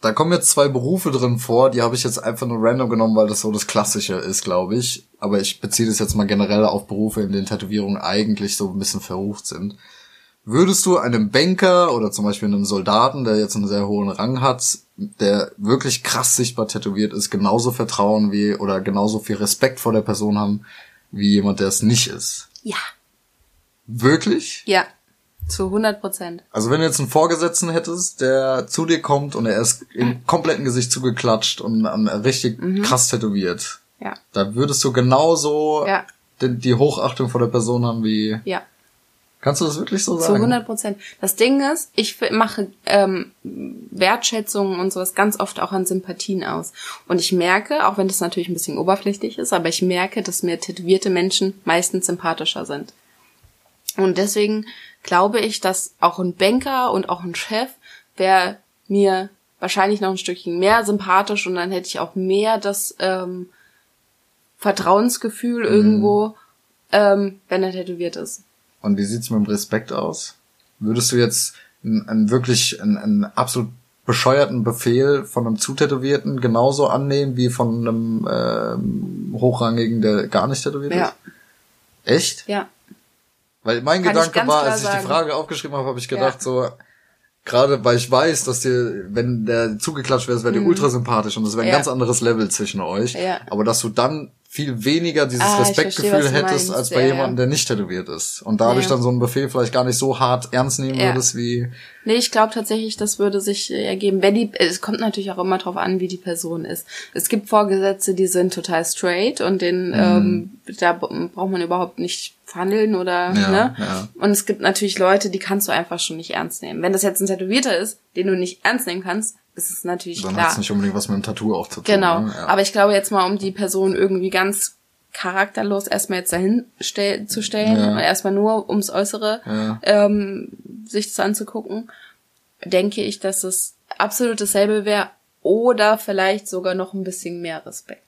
da kommen jetzt zwei Berufe drin vor, die habe ich jetzt einfach nur random genommen, weil das so das Klassische ist, glaube ich. Aber ich beziehe das jetzt mal generell auf Berufe, in denen Tätowierungen eigentlich so ein bisschen verrucht sind. Würdest du einem Banker oder zum Beispiel einem Soldaten, der jetzt einen sehr hohen Rang hat, der wirklich krass sichtbar tätowiert ist, genauso vertrauen wie oder genauso viel Respekt vor der Person haben, wie jemand, der es nicht ist? Ja. Wirklich? Ja. Zu 100 Prozent. Also wenn du jetzt einen Vorgesetzten hättest, der zu dir kommt und er ist im kompletten Gesicht zugeklatscht und richtig krass tätowiert, Ja. da würdest du genauso Ja. die, die Hochachtung vor der Person haben wie... Ja. Kannst du das wirklich so Zu sagen? 100 Prozent. Das Ding ist, ich mache ähm, Wertschätzungen und sowas ganz oft auch an Sympathien aus. Und ich merke, auch wenn das natürlich ein bisschen oberflächlich ist, aber ich merke, dass mir tätowierte Menschen meistens sympathischer sind. Und deswegen glaube ich, dass auch ein Banker und auch ein Chef wäre mir wahrscheinlich noch ein Stückchen mehr sympathisch und dann hätte ich auch mehr das ähm, Vertrauensgefühl irgendwo, ähm, wenn er tätowiert ist. Und wie sieht's mit dem Respekt aus? Würdest du jetzt einen, einen wirklich einen, einen absolut bescheuerten Befehl von einem Zutätowierten genauso annehmen wie von einem ähm, hochrangigen, der gar nicht tätowiert Ja. ist? Echt? Ja. Weil mein Kann Gedanke war, als ich die sagen. Frage aufgeschrieben habe, habe ich gedacht Ja. so, gerade weil ich weiß, dass dir, wenn der zugeklatscht wäre, wäre dir ultra sympathisch und das wäre ein Mhm. Ja. ganz anderes Level zwischen euch. Ja. Aber dass du dann viel weniger dieses Ah, verstehe, Respektgefühl du hättest, meinst. als bei Ja, jemandem, der nicht tätowiert ist. Und dadurch Ja. dann so einen Befehl vielleicht gar nicht so hart ernst nehmen Ja. würdest, wie, Nee, ich glaube tatsächlich, das würde sich äh, ergeben. Wenn die, es kommt natürlich auch immer drauf an, wie die Person ist. Es gibt Vorgesetzte, die sind total straight und den, Mhm. ähm, da braucht man überhaupt nicht verhandeln oder, Ja, ne? ja. Und es gibt natürlich Leute, die kannst du einfach schon nicht ernst nehmen. Wenn das jetzt ein Tätowierter ist, den du nicht ernst nehmen kannst, ist es natürlich dann klar. hat's nicht unbedingt was mit dem Tattoo auch zu tun. Genau. Ne? Ja. Aber ich glaube jetzt mal, um die Person irgendwie ganz charakterlos erstmal jetzt dahin stell zu stellen, Ja. erstmal nur ums Äußere Ja. ähm, sich das anzugucken, denke ich, dass es absolut dasselbe wäre oder vielleicht sogar noch ein bisschen mehr Respekt.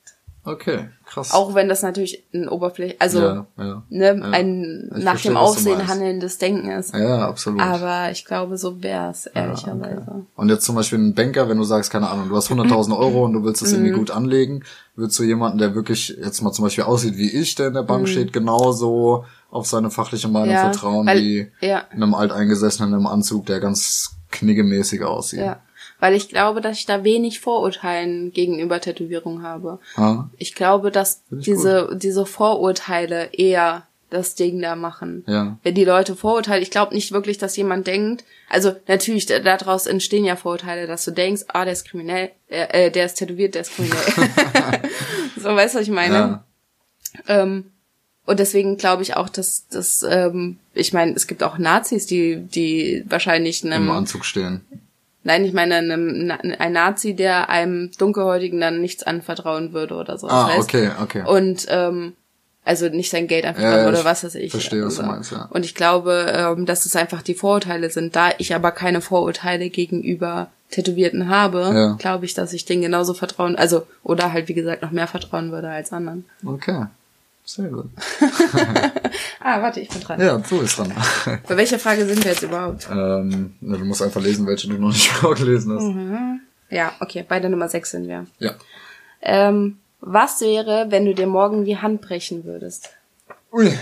Okay, krass. Auch wenn das natürlich ein Oberfläche, also ja, ja. ne, Ja. ein Ich nach verstehe, dem Aussehen handelndes Denken ist. Ja, absolut. Aber ich glaube, so wäre es Ja, ehrlicherweise. okay. Und jetzt zum Beispiel ein Banker, wenn du sagst, keine Ahnung, du hast 100.000 Euro und du willst es Mhm. irgendwie gut anlegen, würdest du jemanden, der wirklich jetzt mal zum Beispiel aussieht wie ich, der in der Bank Mhm. steht, genauso auf seine fachliche Meinung vertrauen weil- wie einem Alteingesessenen im Anzug, der ganz kniggemäßig aussieht. Ja. Weil ich glaube, dass ich da wenig Vorurteilen gegenüber Tätowierung habe. Ah, Ich glaube, dass ich diese, diese Vorurteile eher das Ding da machen. Ja. Wenn die Leute Vorurteile, ich glaube nicht wirklich, dass jemand denkt, also natürlich, da- daraus entstehen ja Vorurteile, dass du denkst, ah, der ist kriminell, äh, äh, der ist tätowiert, der ist kriminell. so, weißt du, was ich meine? ja. Ähm, und deswegen glaube ich auch, dass, dass ähm, ich meine, es gibt auch Nazis, die, die wahrscheinlich Im einem, Anzug stehen. Nein, ich meine einem, ein Nazi, der einem Dunkelhäutigen dann nichts anvertrauen würde oder so. Ah, weißt? okay, okay. Und ähm, also nicht sein Geld einfach Ja, oder was weiß ich. verstehe, was du Also, meinst, ja. Und ich glaube, ähm, dass es einfach die Vorurteile sind. Da ich aber keine Vorurteile gegenüber Tätowierten habe, Ja. glaube ich, dass ich denen genauso vertrauen, also oder halt wie gesagt noch mehr vertrauen würde als anderen. Okay. Sehr gut. Ah, warte, ich bin dran. Ja, du bist dran. Bei welcher Frage sind wir jetzt überhaupt? ähm, na, du musst einfach lesen, welche du noch nicht vorgelesen hast. Mhm. Ja, okay, bei der Nummer 6 sind wir. Ja. Ähm, was wäre, wenn du dir morgen die Hand brechen würdest? Ui.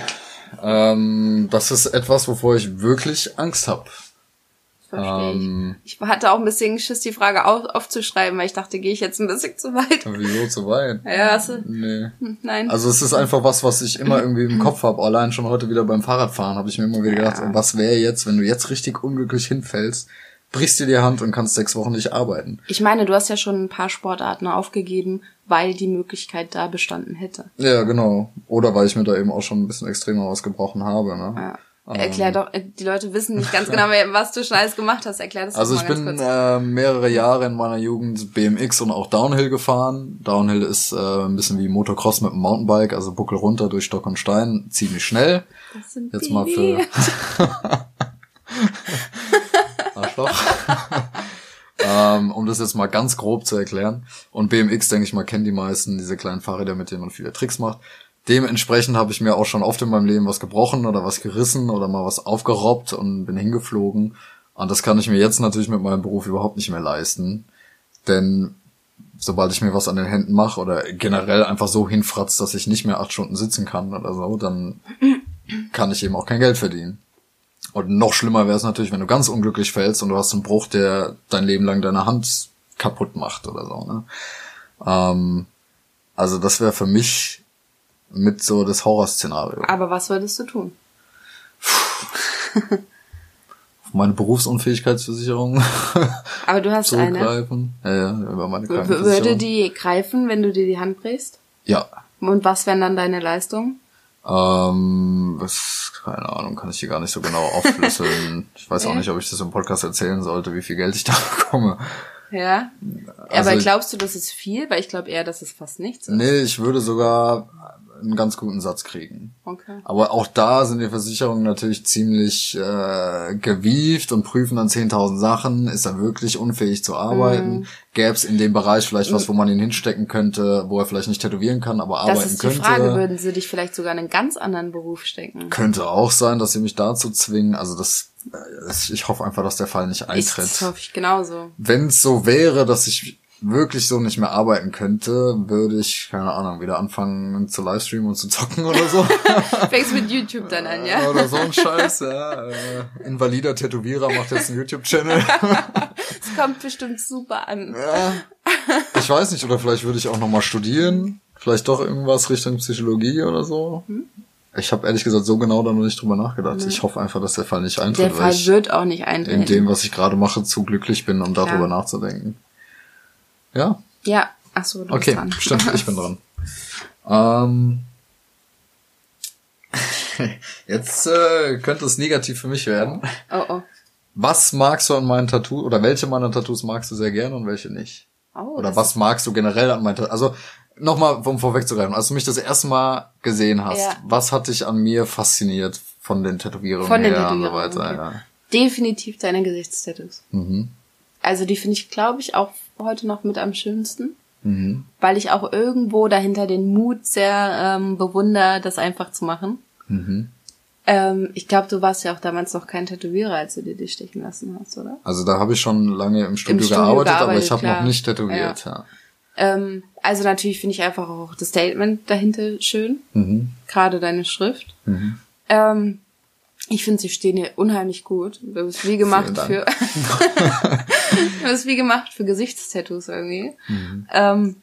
Ähm, das ist etwas, wovor ich wirklich Angst habe. Verstehe Ähm. ich. Ich hatte auch ein bisschen Schiss, die Frage auf, aufzuschreiben, weil ich dachte, gehe ich jetzt ein bisschen zu weit. Wieso zu weit? Ja, hast du? Nee. Hm, Nein. Also es ist einfach was, was ich immer irgendwie im Kopf habe. Allein schon heute wieder beim Fahrradfahren habe ich mir immer wieder gedacht, Ja. was wäre jetzt, wenn du jetzt richtig unglücklich hinfällst, brichst dir die Hand und kannst sechs Wochen nicht arbeiten. ich meine, du hast ja schon ein paar Sportarten aufgegeben, weil die Möglichkeit da bestanden hätte. Ja, genau. Oder weil ich mir da eben auch schon ein bisschen extremer was gebrochen habe. Ne? Ja. Erklär doch, äh, die Leute wissen nicht ganz genau, was du schon alles gemacht hast. Erklär das doch Also mal ich ganz bin äh, mehrere Jahre in meiner Jugend BMX und auch Downhill gefahren. Downhill ist äh, ein bisschen wie Motocross mit dem Mountainbike, also Buckel runter durch Stock und Stein, ziemlich schnell. Das sind Jetzt die. mal für Arschloch. ähm, um das jetzt mal ganz grob zu erklären. Und BMX, denke ich mal, kennen die meisten, diese kleinen Fahrräder, mit denen man viele Tricks macht. Dementsprechend habe ich mir auch schon oft in meinem Leben was gebrochen oder was gerissen oder mal was aufgerobbt und bin hingeflogen. Und das kann ich mir jetzt natürlich mit meinem Beruf überhaupt nicht mehr leisten. Denn sobald ich mir was an den Händen mache oder generell einfach so hinfratzt, dass ich nicht mehr acht Stunden sitzen kann oder so, dann kann ich eben auch kein Geld verdienen. Und noch schlimmer wäre es natürlich, wenn du ganz unglücklich fällst und du hast einen Bruch, der dein Leben lang deine Hand kaputt macht oder so. Ne? Ähm, also das wäre für mich mit so das Horrorszenario. Aber was würdest du tun? Auf meine Berufsunfähigkeitsversicherung Aber du hast eine. zurückgreifen. Ja, ja, über meine Würde die greifen, wenn du dir die Hand brichst? Ja. Und was wären dann deine Leistungen? Ähm, das, keine Ahnung, kann ich hier gar nicht so genau aufschlüsseln. ich weiß auch nicht, ob ich das im Podcast erzählen sollte, wie viel Geld ich da bekomme. Ja. Also Aber glaubst du, das ist viel? Weil ich glaube eher, dass es fast nichts ist. Nee, ich würde sogar einen ganz guten Satz kriegen. Okay. Aber auch da sind die Versicherungen natürlich ziemlich äh, gewieft und prüfen dann 10.000 Sachen. Ist er wirklich unfähig zu arbeiten? Mhm. Gäbe es in dem Bereich vielleicht was, wo man ihn hinstecken könnte, wo er vielleicht nicht tätowieren kann, aber arbeiten Das ist die könnte? Frage, würden sie dich vielleicht sogar in einen ganz anderen Beruf stecken? Könnte auch sein, dass sie mich dazu zwingen. Also das, äh, das ich hoffe einfach, dass der Fall nicht Ich, eintritt. das hoffe ich genauso. Wenn es so wäre, dass ich wirklich so nicht mehr arbeiten könnte, würde ich, keine Ahnung, wieder anfangen zu livestreamen und zu zocken oder so. Fängst mit YouTube dann an, ja? Oder so ein Scheiß, ja. Äh, invalider Tätowierer macht jetzt einen YouTube-Channel. Das kommt bestimmt super an. ja. Ich weiß nicht, oder vielleicht würde ich auch nochmal studieren. Vielleicht doch irgendwas Richtung Psychologie oder so. Hm? Ich habe ehrlich gesagt so genau da noch nicht drüber nachgedacht. Ich hoffe einfach, dass der Fall nicht eintritt, Der Fall ich wird auch nicht eintreten. in dem, was ich gerade mache, zu glücklich bin, um Klar. darüber nachzudenken. Ja, Ja, ach so, du okay, bist dran. stimmt, ich bin dran. Ähm, jetzt äh, könnte es negativ für mich werden. Oh, oh. Was magst du an meinen Tattoos oder welche meiner Tattoos magst du sehr gerne und welche nicht? oh Oder was magst du generell an meinen Tattoos? Also nochmal, um vorwegzugreifen, als du mich das erste Mal gesehen hast, Ja. was hat dich an mir fasziniert von den Tätowierungen Von den her und so Tätowierungen, weiter? okay. Definitiv deine Gesichtstattoos. Ja. Mhm. Also die finde ich, glaube ich, auch heute noch mit am schönsten. Mhm. Weil ich auch irgendwo dahinter den Mut sehr ähm, bewundere, das einfach zu machen. Mhm. Ähm, ich glaube, du warst ja auch damals noch kein Tätowierer, als du dir die stechen lassen hast, oder? Also da habe ich schon lange im Studio, Studio gearbeitet, aber gearbeitet, ich habe noch nicht tätowiert. Ja. Ähm, also natürlich finde ich einfach auch das Statement dahinter schön. Mhm. Gerade deine Schrift. Mhm. Ähm, ich finde, sie stehen dir unheimlich gut. Du bist wie gemacht für. du bist wie gemacht für Gesichtstattoos irgendwie. Mhm. Ähm,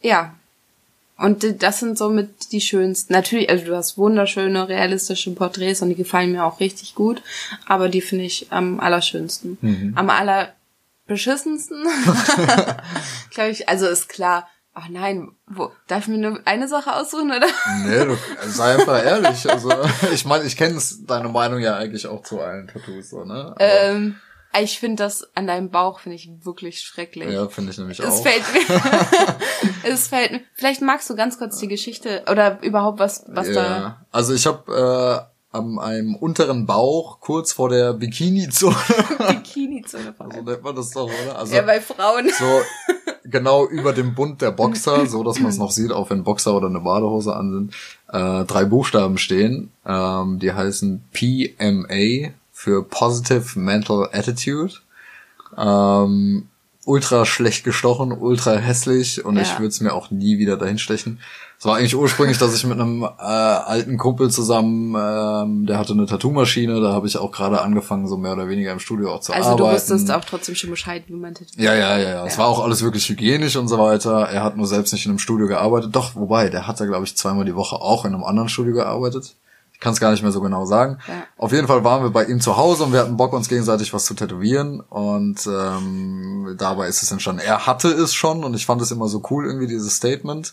ja. Und das sind somit die schönsten. Natürlich, also du hast wunderschöne, realistische Porträts und die gefallen mir auch richtig gut. Aber die finde ich am allerschönsten. Mhm. Am allerbeschissensten. Glaube ich, also ist klar. Ach nein, wo, darf ich mir nur eine Sache aussuchen, oder? Nee, du, sei einfach ehrlich. Also ich meine, ich kenne deine Meinung ja eigentlich auch zu allen Tattoos, so, ne? Aber, Ähm, ich finde das an deinem Bauch finde ich wirklich schrecklich. ja, finde ich nämlich Es auch. fällt mir. es fällt mir. Vielleicht magst du ganz kurz die Geschichte oder überhaupt was, was da. ja. Also ich habe äh, am einem unteren Bauch kurz vor der Bikini-Zone, Bikini-Zone so nennt man das doch, oder? Also Ja, bei Frauen. so genau über dem Bund der Boxer, so dass man es noch sieht, auch wenn Boxer oder eine Badehose an sind, äh, drei Buchstaben stehen. Ähm, die heißen PMA für Positive Mental Attitude. Ähm, ultra schlecht gestochen, ultra hässlich und ich Ja. würde es mir auch nie wieder dahin stechen. Es war eigentlich ursprünglich, dass ich mit einem äh, alten Kumpel zusammen, ähm, der hatte eine Tattoo-Maschine, da habe ich auch gerade angefangen, so mehr oder weniger im Studio auch zu Also arbeiten. du wusstest auch trotzdem schon Bescheid, wie man tätowiert. Ja, ja, ja, ja. Es war auch alles wirklich hygienisch und so weiter. Er hat nur selbst nicht in einem Studio gearbeitet. Doch, wobei, der hat da, glaube ich, zweimal die Woche auch in einem anderen Studio gearbeitet. Ich kann es gar nicht mehr so genau sagen. Ja. Auf jeden Fall waren wir bei ihm zu Hause und wir hatten Bock, uns gegenseitig was zu tätowieren. Und ähm, dabei ist es entstanden. Er hatte es schon und ich fand es immer so cool, irgendwie dieses Statement.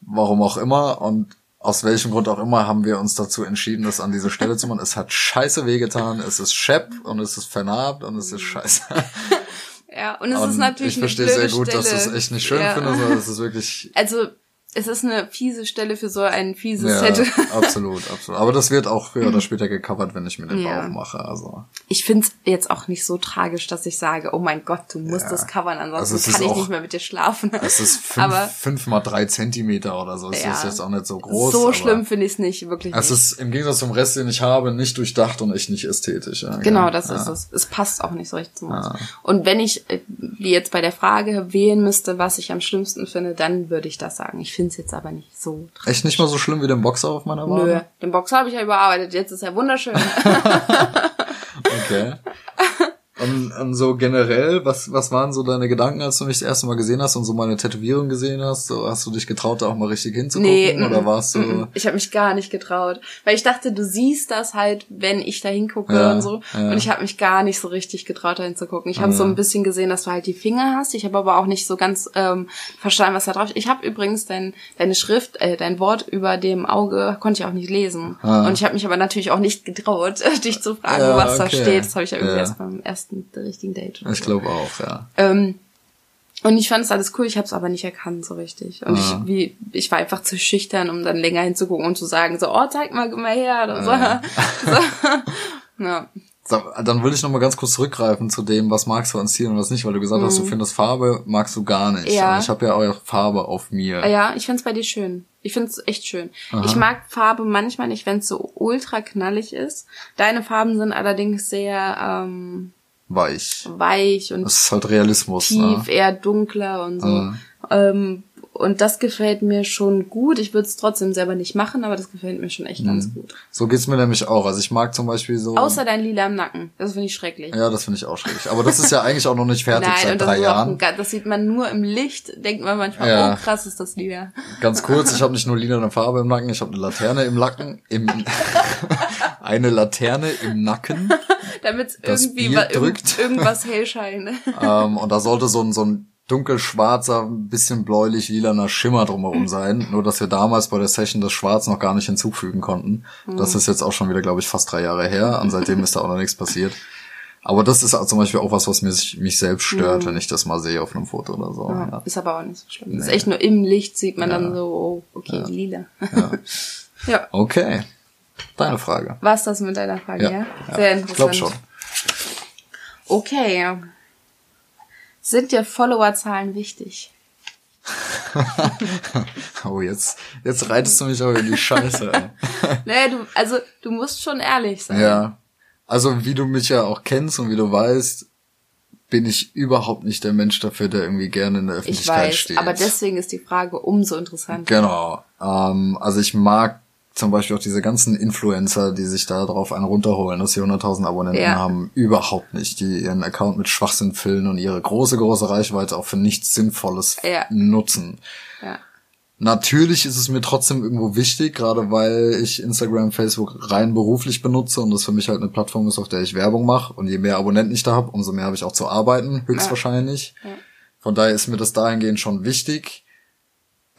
Warum auch immer. Und aus welchem Grund auch immer haben wir uns dazu entschieden, das an diese Stelle zu machen. Es hat scheiße wehgetan, es ist schepp und es ist vernarbt und es ist scheiße. Ja, und es Und ist natürlich ich verstehe sehr gut, Stelle. dass du es echt nicht schön ja. findest, aber es ist wirklich Also es ist eine fiese Stelle für so ein fieses ja, Tattoo. absolut, absolut. Aber das wird auch früher oder später gecovert, wenn ich mir den Ja. Bauch mache. Also Ich find's jetzt auch nicht so tragisch, dass ich sage, oh mein Gott, du musst Ja. das covern, ansonsten Also kann ich auch- nicht mehr mit dir schlafen. es ist fünf, Aber- fünf mal drei Zentimeter oder so. Es Ja. ist jetzt auch nicht so groß. so schlimm finde ich es nicht, wirklich Es nicht. ist im Gegensatz zum Rest, den ich habe, nicht durchdacht und echt nicht ästhetisch. Ja, Genau, das ist es. Es passt auch nicht so richtig zum Haus. Ja. Und wenn ich, äh, wie jetzt bei der Frage, wählen müsste, was ich am schlimmsten finde, dann würde ich das sagen. Ich finde es jetzt aber nicht so tragisch. Echt nicht mal so schlimm wie den Boxer auf meiner Wade? Nö, den Boxer habe ich ja überarbeitet. Jetzt ist er wunderschön. okay. Und, und so generell, was, was waren so deine Gedanken, als du mich das erste Mal gesehen hast und so meine Tätowierung gesehen hast? So, hast du dich getraut, da auch mal richtig hinzugucken? Nee, oder warst du. Ich habe mich gar nicht getraut. Weil ich dachte, du siehst das halt, wenn ich da hingucke ja, und so. Ja. Und ich habe mich gar nicht so richtig getraut, da hinzugucken. Ich habe ja. so ein bisschen gesehen, dass du halt die Finger hast. Ich habe aber auch nicht so ganz ähm, verstanden, was da drauf ist. Ich habe übrigens dein, deine Schrift, äh, dein Wort über dem Auge, konnte ich auch nicht lesen. Ah. Und ich habe mich aber natürlich auch nicht getraut, dich zu fragen, was okay. da steht. Das habe ich ja irgendwie erst beim ersten ersten richtigen Date. Ich glaube auch, ja. Ähm, und ich fand es alles cool, ich habe es aber nicht erkannt so richtig. Und ah. ich, wie, ich war einfach zu schüchtern, um dann länger hinzugucken und zu sagen, so, oh, zeig mal, komm mal her. Oder so. Ah. so. ja. Dann will ich noch mal ganz kurz zurückgreifen zu dem, was magst du an Stil und was nicht, weil du gesagt mhm. hast, du mhm. findest Farbe magst du gar nicht. Ja. Und ich habe ja auch Farbe auf mir. Ja, ich find's bei dir schön. Ich find's echt schön. Aha. Ich mag Farbe manchmal nicht, wenn es so ultra knallig ist. Deine Farben sind allerdings sehr ähm, weich. Weich und das ist halt Realismus. Tief, ne? eher dunkler und so. Mhm. Ähm, und das gefällt mir schon gut. Ich würde es trotzdem selber nicht machen, aber das gefällt mir schon echt mhm. ganz gut. So geht's mir nämlich auch. Also ich mag zum Beispiel so. Außer dein Lila im Nacken. Das finde ich schrecklich. Ja, das finde ich auch schrecklich. Aber das ist ja eigentlich auch noch nicht fertig Nein, seit drei Jahren. Ein, das sieht man nur im Licht. Denkt man manchmal, ja. oh krass ist das Lila. Ganz kurz, ich habe nicht nur lila eine Farbe im Nacken, ich habe eine Laterne im Nacken. Im eine Laterne im Nacken. Damit irgendwie drückt. irgendwas hell scheint. ähm, und da sollte so ein, so ein dunkelschwarzer, ein bisschen bläulich-lilaner Schimmer drumherum sein. Nur, dass wir damals bei der Session das Schwarz noch gar nicht hinzufügen konnten. Das ist jetzt auch schon wieder, glaube ich, fast drei Jahre her. Und seitdem ist da auch noch nichts passiert. Aber das ist zum Beispiel auch was, was mich, mich selbst stört, mhm. wenn ich das mal sehe auf einem Foto oder so. Ja, ja. Ist aber auch nicht so schlimm. Nee. Ist echt nur im Licht sieht man ja. dann so, oh, okay, lila. ja. Okay. Deine Frage. Was das mit deiner Frage, ja? Sehr interessant. Ich glaube schon. Okay. Sind dir Followerzahlen wichtig? oh, jetzt, jetzt reitest du mich auch in die Scheiße. naja, du, also, du musst schon ehrlich sein. Ja. Also, wie du mich ja auch kennst und wie du weißt, bin ich überhaupt nicht der Mensch dafür, der irgendwie gerne in der Öffentlichkeit ich weiß, steht. Aber deswegen ist die Frage umso interessanter. Genau. Ähm, also ich mag zum Beispiel auch diese ganzen Influencer, die sich da drauf einen runterholen, dass sie 100.000 Abonnenten ja. haben, überhaupt nicht, die ihren Account mit Schwachsinn füllen und ihre große, große Reichweite auch für nichts Sinnvolles ja. nutzen. Ja. Natürlich ist es mir trotzdem irgendwo wichtig, gerade weil ich Instagram, Facebook rein beruflich benutze und das für mich halt eine Plattform ist, auf der ich Werbung mache. Und je mehr Abonnenten ich da habe, umso mehr habe ich auch zu arbeiten, höchstwahrscheinlich. Von daher ist mir das dahingehend schon wichtig.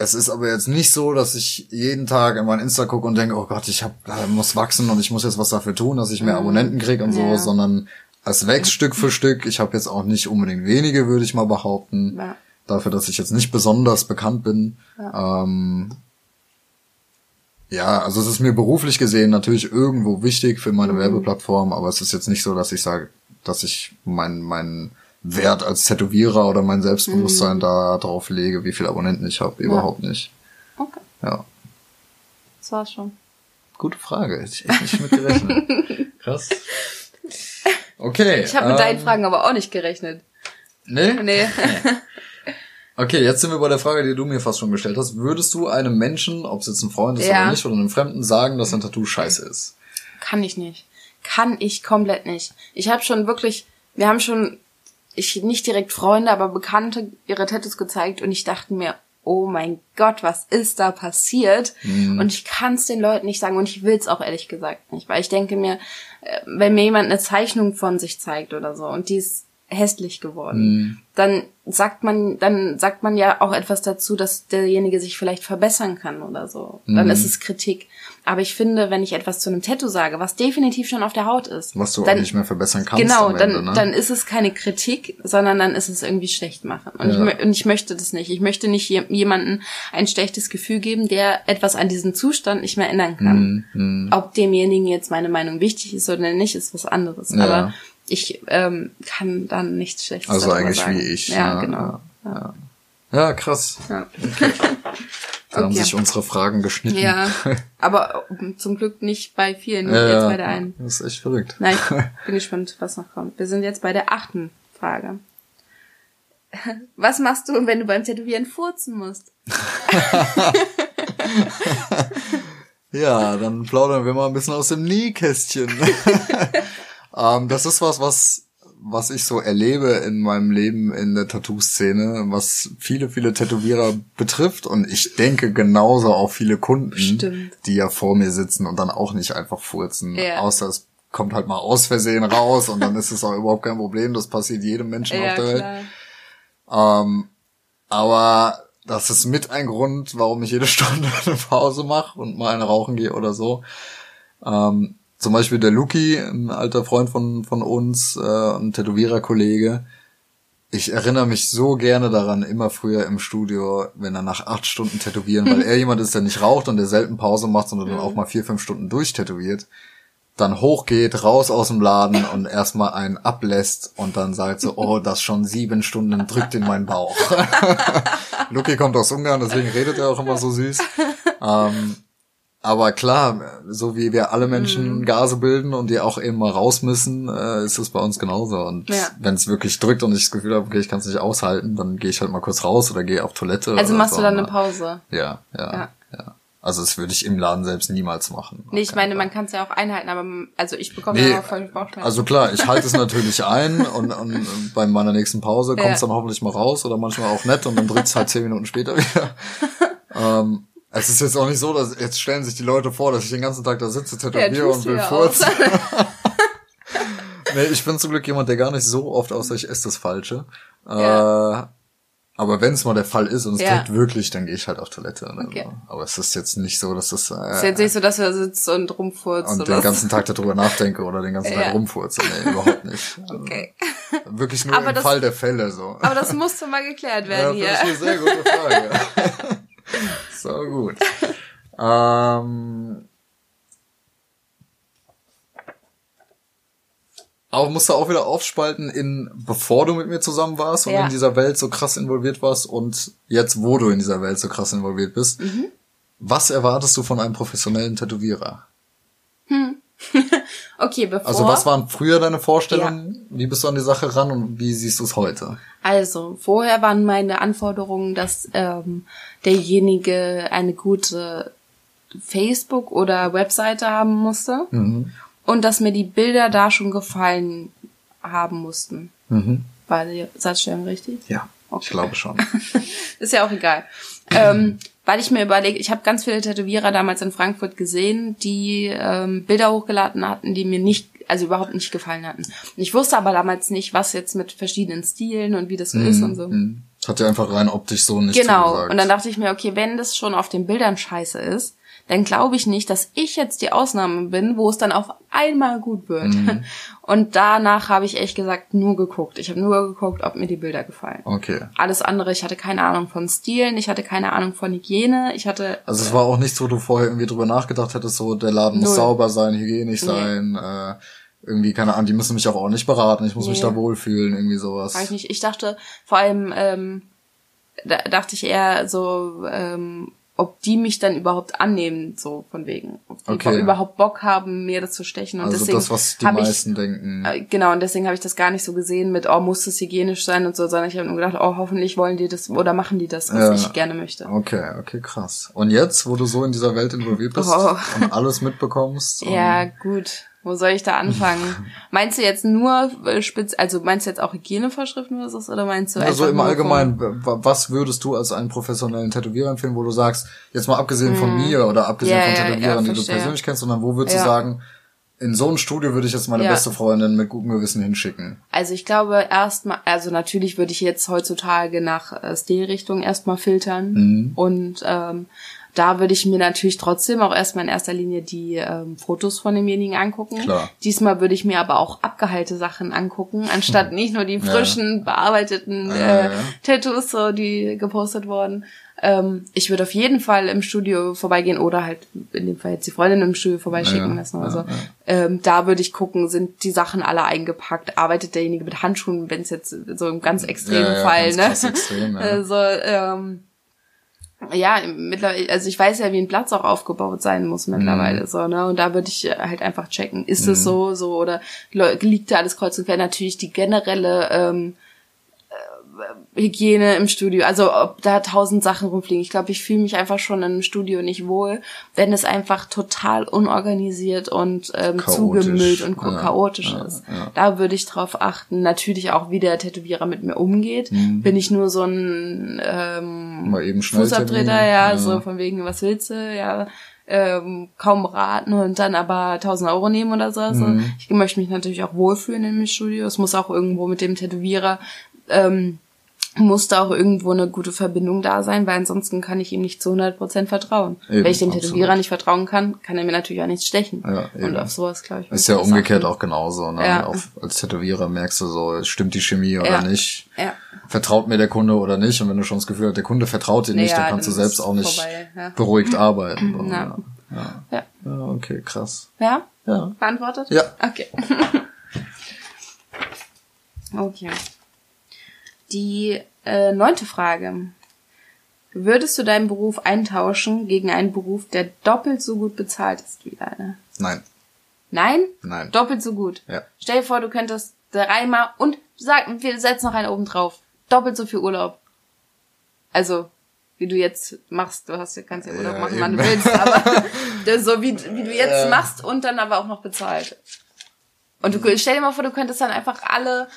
Es ist aber jetzt nicht so, dass ich jeden Tag in mein Insta gucke und denke, oh Gott, ich hab, muss wachsen und ich muss jetzt was dafür tun, dass ich mehr mhm. Abonnenten kriege und ja. so, sondern es wächst Stück für Stück. Ich habe jetzt auch nicht unbedingt wenige, würde ich mal behaupten. Ja. Dafür, dass ich jetzt nicht besonders bekannt bin. Ja. Ähm, ja, also es ist mir beruflich gesehen natürlich irgendwo wichtig für meine mhm. Werbeplattform, aber es ist jetzt nicht so, dass ich sage, dass ich mein, mein Wert als Tätowierer oder mein Selbstbewusstsein mhm. da drauf lege, wie viele Abonnenten ich habe. Überhaupt ja. nicht. Okay. Ja. Das war's schon. Gute Frage. Ich hätte nicht mit gerechnet. Krass. Okay. Ich habe mit ähm, deinen Fragen aber auch nicht gerechnet. Nee? Nee. Okay, jetzt sind wir bei der Frage, die du mir fast schon gestellt hast. Würdest du einem Menschen, ob es jetzt ein Freund ist ja. oder nicht, oder einem Fremden sagen, dass ein Tattoo scheiße ist? Kann ich nicht. Kann ich komplett nicht. Ich habe schon wirklich, wir haben schon ich nicht direkt Freunde, aber Bekannte ihre Tattoos gezeigt und ich dachte mir, oh mein Gott, was ist da passiert? Mhm. Und ich kann es den Leuten nicht sagen und ich will es auch ehrlich gesagt nicht, weil ich denke mir, äh, wenn mir jemand eine Zeichnung von sich zeigt oder so und die ist hässlich geworden, mhm. dann sagt man, dann sagt man ja auch etwas dazu, dass derjenige sich vielleicht verbessern kann oder so. Dann mhm. ist es Kritik. Aber ich finde, wenn ich etwas zu einem Tattoo sage, was definitiv schon auf der Haut ist, was du dann, auch nicht mehr verbessern kannst, genau, dann, Ende, ne? dann ist es keine Kritik, sondern dann ist es irgendwie schlecht machen. Und, ja. ich, und ich möchte das nicht. Ich möchte nicht jemandem ein schlechtes Gefühl geben, der etwas an diesen Zustand nicht mehr ändern kann. Mhm. Ob demjenigen jetzt meine Meinung wichtig ist oder nicht, ist was anderes. Ja. Aber ich ähm, kann dann nichts Schlechtes Also eigentlich sagen. wie ich. Ja, ja genau. Ja, ja. krass. Ja. Okay. Dann haben sich unsere Fragen geschnitten. Ja, aber zum Glück nicht bei vielen, ja, jetzt bei der einen. Das ist echt verrückt. Nein, ich bin gespannt, was noch kommt. Wir sind jetzt bei der achten Frage. Was machst du, wenn du beim Tätowieren furzen musst? ja, dann plaudern wir mal ein bisschen aus dem Nähkästchen. Ähm, das ist was, was was ich so erlebe in meinem Leben in der Tattoo-Szene, was viele, viele Tätowierer betrifft und ich denke genauso auch viele Kunden, Stimmt. die ja vor mir sitzen und dann auch nicht einfach furzen, Ja. außer es kommt halt mal aus Versehen raus und dann ist es auch überhaupt kein Problem, das passiert jedem Menschen Ja, auf der Welt. Ähm, aber das ist mit ein Grund, warum ich jede Stunde eine Pause mache und mal eine rauchen gehe oder so. Ähm, zum Beispiel der Luki, ein alter Freund von, von uns, äh, ein Tätowiererkollege. Ich erinnere mich so gerne daran, immer früher im Studio, wenn er nach acht Stunden tätowieren, weil er jemand ist, der nicht raucht und der selten Pause macht, sondern dann auch mal vier, fünf Stunden durchtätowiert, dann hochgeht, raus aus dem Laden und erstmal einen ablässt und dann sagt so, oh, das schon sieben Stunden drückt in meinen Bauch. Luki kommt aus Ungarn, deswegen redet er auch immer so süß. Ähm, aber klar, so wie wir alle Mhm. Menschen Gase bilden und die auch eben mal raus müssen, äh, ist es bei uns genauso. Und Ja. wenn es wirklich drückt und ich das Gefühl habe, okay, ich kann es nicht aushalten, dann gehe ich halt mal kurz raus oder gehe auf Toilette. Also machst so. du dann eine Pause? Ja, ja, Ja. ja, Also das würde ich im Laden selbst niemals machen. Nee, ich meine, keinen man Fall. kann es ja auch einhalten, aber also ich bekomme Nee, immer voll Bauchschmerzen. Also klar, ich halte es natürlich ein und, und bei meiner nächsten Pause kommt es Ja. dann hoffentlich mal raus oder manchmal auch nicht und dann drückt es halt zehn Minuten später wieder. ähm, es ist jetzt auch nicht so, dass jetzt stellen sich die Leute vor, dass ich den ganzen Tag da sitze, tätowiere tust und will ja furzen. nee, ich bin zum Glück jemand, der gar nicht so oft außer ich esse das Falsche. Ja. Äh, aber wenn es mal der Fall ist und es Ja. drückt wirklich, dann gehe ich halt auf Toilette. Oder Okay. so. Aber es ist jetzt nicht so, dass das äh, ist jetzt nicht so, dass da sitzt und rumfurzt und oder den ganzen Tag darüber nachdenke oder den ganzen Ja. Tag rumfurze. Nee, überhaupt nicht. Also, Okay. Wirklich nur Aber im das- Fall der Fälle so. Aber das musste mal geklärt ja, werden finde hier. ich eine sehr gute Frage. so gut. Ähm, aber musst du auch wieder aufspalten in, bevor du mit mir zusammen warst und Ja. in dieser Welt so krass involviert warst und jetzt, wo du in dieser Welt so krass involviert bist. Mhm. Was erwartest du von einem professionellen Tätowierer? Okay, bevor. Also was waren früher deine Vorstellungen? Wie bist du an die Sache ran und wie siehst du es heute? Also, vorher waren meine Anforderungen, dass ähm, derjenige eine gute Facebook- oder Webseite haben musste Mhm. und dass mir die Bilder da schon gefallen haben mussten. Mhm. War die Satzstellung richtig? Ja, ich Okay. glaube schon. Ist ja auch egal. ähm, weil ich mir überlege, ich habe ganz viele Tätowierer damals in Frankfurt gesehen, die ähm, Bilder hochgeladen hatten, die mir nicht, also überhaupt nicht gefallen hatten. Und ich wusste aber damals nicht, was jetzt mit verschiedenen Stilen und wie das so ist und so. Das hat dir einfach rein optisch so nicht Genau. Und dann dachte ich mir, okay, wenn das schon auf den Bildern scheiße ist, dann glaube ich nicht, dass ich jetzt die Ausnahme bin, wo es dann auf einmal gut wird. Mhm. Und danach habe ich echt gesagt nur geguckt. Ich habe nur geguckt, ob mir die Bilder gefallen. okay. Alles andere, ich hatte keine Ahnung von Stilen, ich hatte keine Ahnung von Hygiene, ich hatte Also es war auch nichts, wo du vorher irgendwie drüber nachgedacht hättest, so der Laden muss Null. sauber sein, hygienisch Nee. sein, äh, irgendwie, keine Ahnung, die müssen mich auch ordentlich beraten, ich muss mich Nee. da wohlfühlen, irgendwie sowas. Weiß ich nicht. Ich dachte vor allem, ähm, da dachte ich eher so, ähm, ob die mich dann überhaupt annehmen, so von wegen. Ob die Okay. überhaupt Bock haben, mir das zu stechen. Und Also deswegen das, was die hab ich, meisten denken. äh, Genau, und deswegen habe ich das gar nicht so gesehen mit, oh, muss das hygienisch sein und so, sondern ich habe nur gedacht, oh, hoffentlich wollen die das oder machen die das, was Ja. ich gerne möchte. Okay, okay, krass. Und jetzt, wo du so in dieser Welt involviert bist Oh. und alles mitbekommst? und- Ja, gut. Wo soll ich da anfangen? meinst du jetzt nur äh, spitz, also meinst du jetzt auch Hygienevorschriften oder so, oder meinst du Also im Allgemeinen, was würdest du als einen professionellen Tätowierer empfehlen, wo du sagst, jetzt mal abgesehen von mir oder abgesehen Ja, von ja, ja, Tätowierern, die du persönlich kennst, sondern wo würdest Ja. du sagen, in so ein Studio würde ich jetzt meine Ja. beste Freundin mit gutem Gewissen hinschicken? Also ich glaube erstmal, also natürlich würde ich jetzt heutzutage nach äh, Stilrichtung erstmal filtern Mhm. und ähm, da würde ich mir natürlich trotzdem auch erstmal in erster Linie die ähm, Fotos von demjenigen angucken. Klar. Diesmal würde ich mir aber auch abgeheilte Sachen angucken, anstatt nicht nur die frischen, bearbeiteten Ja, äh, ja. Tattoos, so, die gepostet wurden. Ähm, ich würde auf jeden Fall im Studio vorbeigehen oder halt in dem Fall jetzt die Freundin im Studio vorbeischicken Ja, lassen oder ja, so. ja. Ähm, da würde ich gucken, sind die Sachen alle eingepackt, arbeitet derjenige mit Handschuhen, wenn es jetzt so im ganz extremen Ja, ja, Fall, ne? extrem, ja. Also, ähm, ja, mittlerweile, also ich weiß ja, wie ein Platz auch aufgebaut sein muss Mhm. mittlerweile, so, ne? Und da würde ich halt einfach checken, ist es so, so, oder liegt da alles kreuz und quer? Natürlich die generelle, ähm, Hygiene im Studio, also ob da tausend Sachen rumfliegen. Ich glaube, ich fühle mich einfach schon im Studio nicht wohl, wenn es einfach total unorganisiert und ähm, zugemüllt und ja, chaotisch ja, ist. Ja. Da würde ich drauf achten. Natürlich auch, wie der Tätowierer mit mir umgeht. Mhm. Bin ich nur so ein ähm, Mal eben Fußabtreter, ja, so von wegen, was willst du, ja ähm, kaum beraten und dann aber 1000 Euro nehmen oder so. Also mhm. Ich möchte mich natürlich auch wohlfühlen im Studio. Es muss auch irgendwo mit dem Tätowierer ähm, muss da auch irgendwo eine gute Verbindung da sein, weil ansonsten kann ich ihm nicht zu 100% vertrauen. Eben, Wenn ich dem absolut. Tätowierer nicht vertrauen kann, kann er mir natürlich auch nichts stechen. Ja, und auf sowas, glaube ich. Ist ja umgekehrt achten. auch genauso. Ne? Ja. Auch als Tätowierer merkst du so, stimmt die Chemie oder ja. nicht. Ja. Vertraut mir der Kunde oder nicht? Und wenn du schon das Gefühl hast, der Kunde vertraut dir nicht, ja, dann kannst dann du selbst auch nicht ja. beruhigt arbeiten. So, ja. Ja. ja. Okay, krass. Ja? Ja. Beantwortet? Ja. Okay. okay. Die äh, neunte Frage. Würdest du deinen Beruf eintauschen gegen einen Beruf, der doppelt so gut bezahlt ist wie deiner? Nein. Nein? Nein. Doppelt so gut. Ja. Stell dir vor, du könntest dreimal und sag, wir setzen noch einen oben drauf. Doppelt so viel Urlaub. Also, wie du jetzt machst, du hast ja, kannst ja Urlaub ja, machen, eben. wann du willst, aber so wie, wie du jetzt ja. machst und dann aber auch noch bezahlt. Und du stell dir mal vor, du könntest dann einfach alle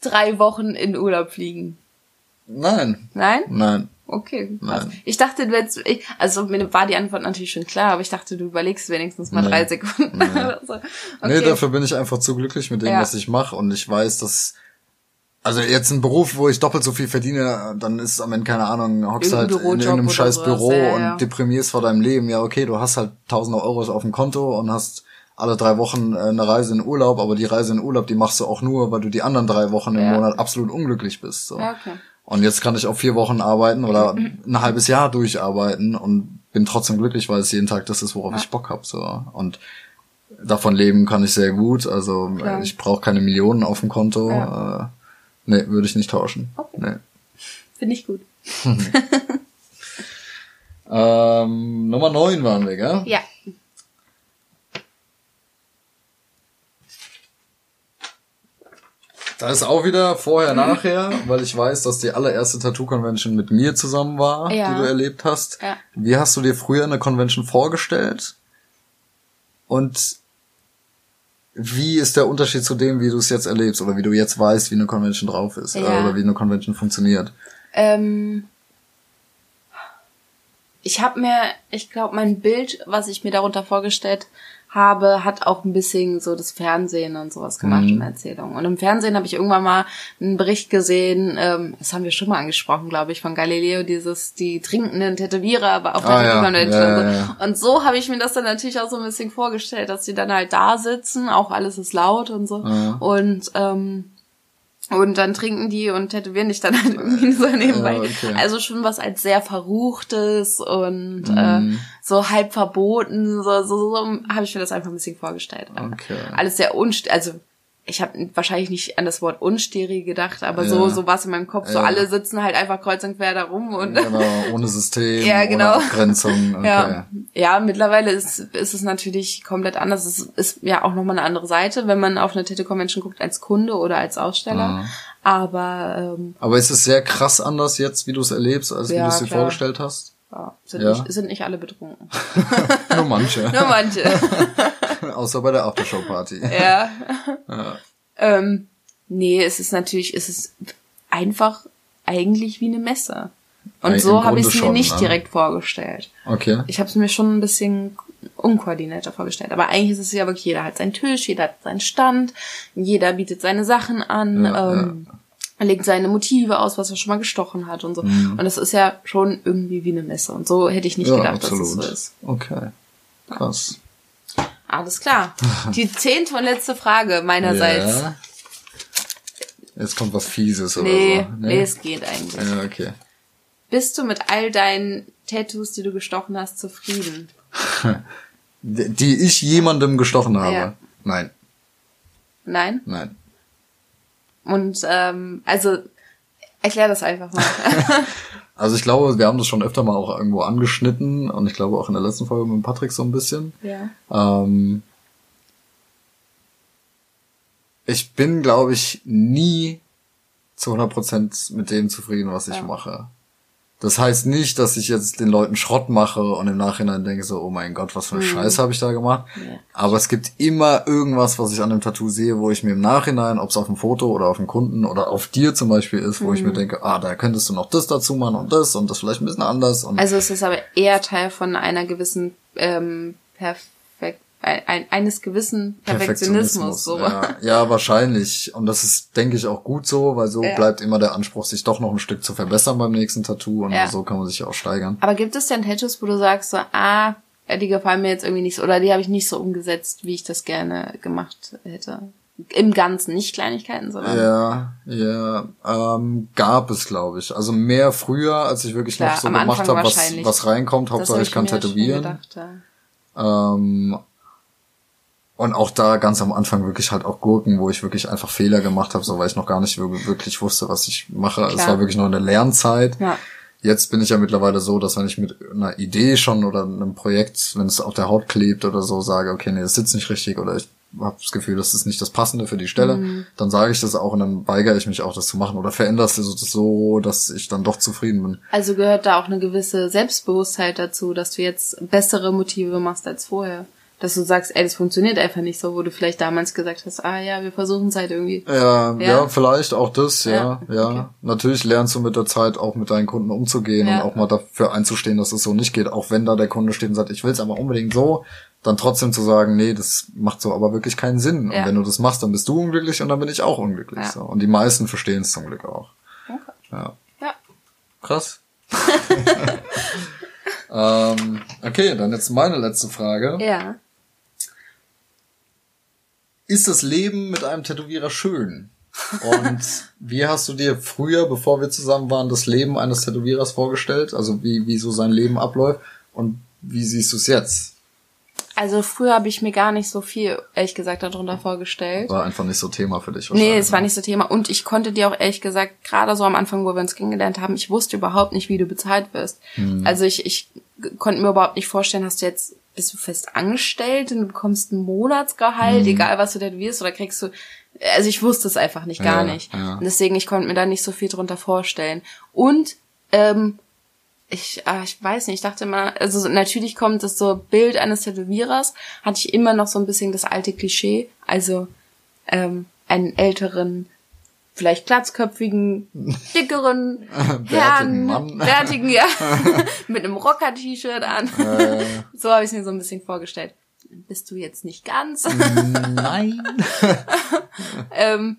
drei Wochen in Urlaub fliegen. Nein. Nein? Nein. Okay, krass. Nein. Ich dachte, du hättest, also mir war die Antwort natürlich schon klar, aber ich dachte, du überlegst wenigstens mal nee. drei Sekunden. Nee. so. okay. nee, dafür bin ich einfach zu glücklich mit dem, ja. was ich mache und ich weiß, dass also jetzt ein Beruf, wo ich doppelt so viel verdiene, dann ist am Ende keine Ahnung, hockst halt in irgendeinem scheiß Büro ja, ja. und deprimierst vor deinem Leben. Ja, okay, du hast halt tausende Euros auf dem Konto und hast alle drei Wochen äh, eine Reise in Urlaub, aber die Reise in Urlaub, die machst du auch nur, weil du die anderen drei Wochen im Monat absolut unglücklich bist. So. Ja, okay. Und jetzt kann ich auch vier Wochen arbeiten oder ein halbes Jahr durcharbeiten und bin trotzdem glücklich, weil es jeden Tag das ist, worauf ja. ich Bock hab. So. Und davon leben kann ich sehr gut. Also Klar. ich brauche keine Millionen auf dem Konto. Ja. Äh, nee, würde ich nicht tauschen. Okay. Nee. Finde ich gut. ähm, Nummer neun waren wir, gell? Ja. Da ist auch wieder vorher, nachher, weil ich weiß, dass die allererste Tattoo-Convention mit mir zusammen war, ja. die du erlebt hast. Ja. Wie hast du dir früher eine Convention vorgestellt? Und wie ist der Unterschied zu dem, wie du es jetzt erlebst oder wie du jetzt weißt, wie eine Convention drauf ist ja. oder wie eine Convention funktioniert? Ähm, ich habe mir, ich glaube, mein Bild, was ich mir darunter vorgestellt habe, hat auch ein bisschen so das Fernsehen und sowas gemacht mhm. in Erzählung. Und im Fernsehen habe ich irgendwann mal einen Bericht gesehen, ähm, das haben wir schon mal angesprochen, glaube ich, von Galileo, dieses, die trinkenden Tätowierer, aber auch der ah, ja. ja, ja, ja. Und so habe ich mir das dann natürlich auch so ein bisschen vorgestellt, dass die dann halt da sitzen, auch alles ist laut und so. Und ähm, und dann trinken die und tätowieren dich dann halt irgendwie so nebenbei. Ja, okay. Also schon was als sehr Verruchtes und mm. äh, mhm. so halb verboten, so, so, so habe ich mir das einfach ein bisschen vorgestellt. Okay. Alles sehr unst, also ich habe wahrscheinlich nicht an das Wort unsteril gedacht, aber ja. so so war es in meinem Kopf. So ja. alle sitzen halt einfach kreuz und quer da rum und genau, ohne System, ja, genau. ohne Abgrenzung. Okay. Ja. ja, mittlerweile ist, ist es natürlich komplett anders. Es ist ja auch nochmal eine andere Seite, wenn man auf eine Tattoo Convention guckt als Kunde oder als Aussteller. Mhm. Aber ähm, aber ist es sehr krass anders jetzt, wie du es erlebst, als wie du es dir klar. vorgestellt hast? Sind, ja. Nicht, sind nicht alle betrunken. Nur manche. Nur manche. Außer bei der Aftershow-Party. Ja. ja. Ähm, nee, es ist natürlich, es ist einfach eigentlich wie eine Messe. Und so habe ich es mir nicht ne? direkt vorgestellt. Okay. Ich habe es mir schon ein bisschen unkoordinierter vorgestellt. Aber eigentlich ist es ja wirklich, jeder hat seinen Tisch, jeder hat seinen Stand, jeder bietet seine Sachen an. Ja, ähm, ja legt seine Motive aus, was er schon mal gestochen hat und so. Mhm. Und das ist ja schon irgendwie wie eine Messe. Und so hätte ich nicht ja, gedacht, absolut. dass es so ist. Okay. Krass. Alles klar. Die zehnte und letzte Frage meinerseits. Ja. Jetzt kommt was Fieses oder nee, so. Nee, nee, es geht eigentlich. Ja, okay. Bist du mit all deinen Tattoos, die du gestochen hast, zufrieden? die ich jemandem gestochen habe? Ja. Nein. Nein? Nein. Und ähm, also erklär das einfach mal. also ich glaube, wir haben das schon öfter mal auch irgendwo angeschnitten und ich glaube auch in der letzten Folge mit Patrick so ein bisschen. Ja. Ähm, ich bin, glaube ich, nie zu 100% mit dem zufrieden, was ich Ja. mache. Das heißt nicht, dass ich jetzt den Leuten Schrott mache und im Nachhinein denke so, oh mein Gott, was für eine Scheiße habe ich da gemacht. Mhm. Ja. Aber es gibt immer irgendwas, was ich an dem Tattoo sehe, wo ich mir im Nachhinein, ob es auf dem Foto oder auf dem Kunden oder auf dir zum Beispiel ist, wo ich Mhm. mir denke, ah, da könntest du noch das dazu machen und das und das vielleicht ein bisschen anders. Also es ist aber eher Teil von einer gewissen ähm, Perfekt ein, ein, eines gewissen Perfektionismus. So. Ja, ja, wahrscheinlich. Und das ist, denke ich, auch gut so, weil so Ja. bleibt immer der Anspruch, sich doch noch ein Stück zu verbessern beim nächsten Tattoo und Ja. so kann man sich auch steigern. Aber gibt es denn Tattoos, wo du sagst so, ah, die gefallen mir jetzt irgendwie nicht so, oder die habe ich nicht so umgesetzt, wie ich das gerne gemacht hätte? Im Ganzen, nicht Kleinigkeiten, sondern Ja, ja, ähm, gab es, glaube ich. Also mehr früher, als ich wirklich Klar, noch so gemacht habe, was, was reinkommt. Hauptsache ich kann tätowieren. Gedacht. Ähm, und auch da ganz am Anfang wirklich halt auch Gurken, wo ich wirklich einfach Fehler gemacht habe, so weil ich noch gar nicht wir- wirklich wusste, was ich mache. Es Klar. war wirklich noch eine Lernzeit. ja. Jetzt bin ich ja mittlerweile so, dass wenn ich mit einer Idee schon oder einem Projekt, wenn es auf der Haut klebt oder so, sage, okay, nee, das sitzt nicht richtig oder ich habe das Gefühl, das ist nicht das Passende für die Stelle, Mhm. dann sage ich das auch und dann weigere ich mich auch, das zu machen oder verändere es so, dass ich dann doch zufrieden bin. Also gehört da auch eine gewisse Selbstbewusstheit dazu, dass du jetzt bessere Motive machst als vorher. Dass du sagst, ey, das funktioniert einfach nicht so, wo du vielleicht damals gesagt hast, ah ja, wir versuchen es halt irgendwie. Ja, ja, Ja. vielleicht auch das, ja, Ja, ja. okay. Natürlich lernst du mit der Zeit auch mit deinen Kunden umzugehen Ja. und auch mal dafür einzustehen, dass es so nicht geht. Auch wenn da der Kunde steht und sagt, ich will es aber unbedingt so, dann trotzdem zu sagen, nee, das macht so aber wirklich keinen Sinn. Und wenn du das machst, dann bist du unglücklich und dann bin ich auch unglücklich. So. Und die meisten verstehen es zum Glück auch. Okay. Ja. Ja. Krass. ähm, okay, dann jetzt meine letzte Frage. Ja. Ist das Leben mit einem Tätowierer schön? Und wie hast du dir früher, bevor wir zusammen waren, das Leben eines Tätowierers vorgestellt? Also wie, wie so sein Leben abläuft? Und wie siehst du es jetzt? Also früher habe ich mir gar nicht so viel, ehrlich gesagt, darunter vorgestellt. War einfach nicht so Thema für dich. Nee, wahrscheinlich, es war ne? nicht so Thema. Und ich konnte dir auch ehrlich gesagt, gerade so am Anfang, wo wir uns kennengelernt haben, ich wusste überhaupt nicht, wie du bezahlt wirst. Hm. Also ich, ich konnte mir überhaupt nicht vorstellen, hast du jetzt, bist du fest angestellt und du bekommst ein Monatsgehalt, Hm. egal was du tätowierst, oder kriegst du, also ich wusste es einfach nicht, gar Ja, nicht. ja. Und deswegen, ich konnte mir da nicht so viel drunter vorstellen. Und, ähm, ich, ah, ich weiß nicht, ich dachte immer, also so- natürlich kommt das so Bild eines Tätowierers, hatte ich immer noch so ein bisschen das alte Klischee, also ähm, einen älteren, vielleicht glatzköpfigen, dickeren Herrn, Mann. bärtigen, ja, mit einem Rocker-T-Shirt an. Äh, So habe ich mir so ein bisschen vorgestellt. Bist du jetzt nicht ganz? nein. ähm,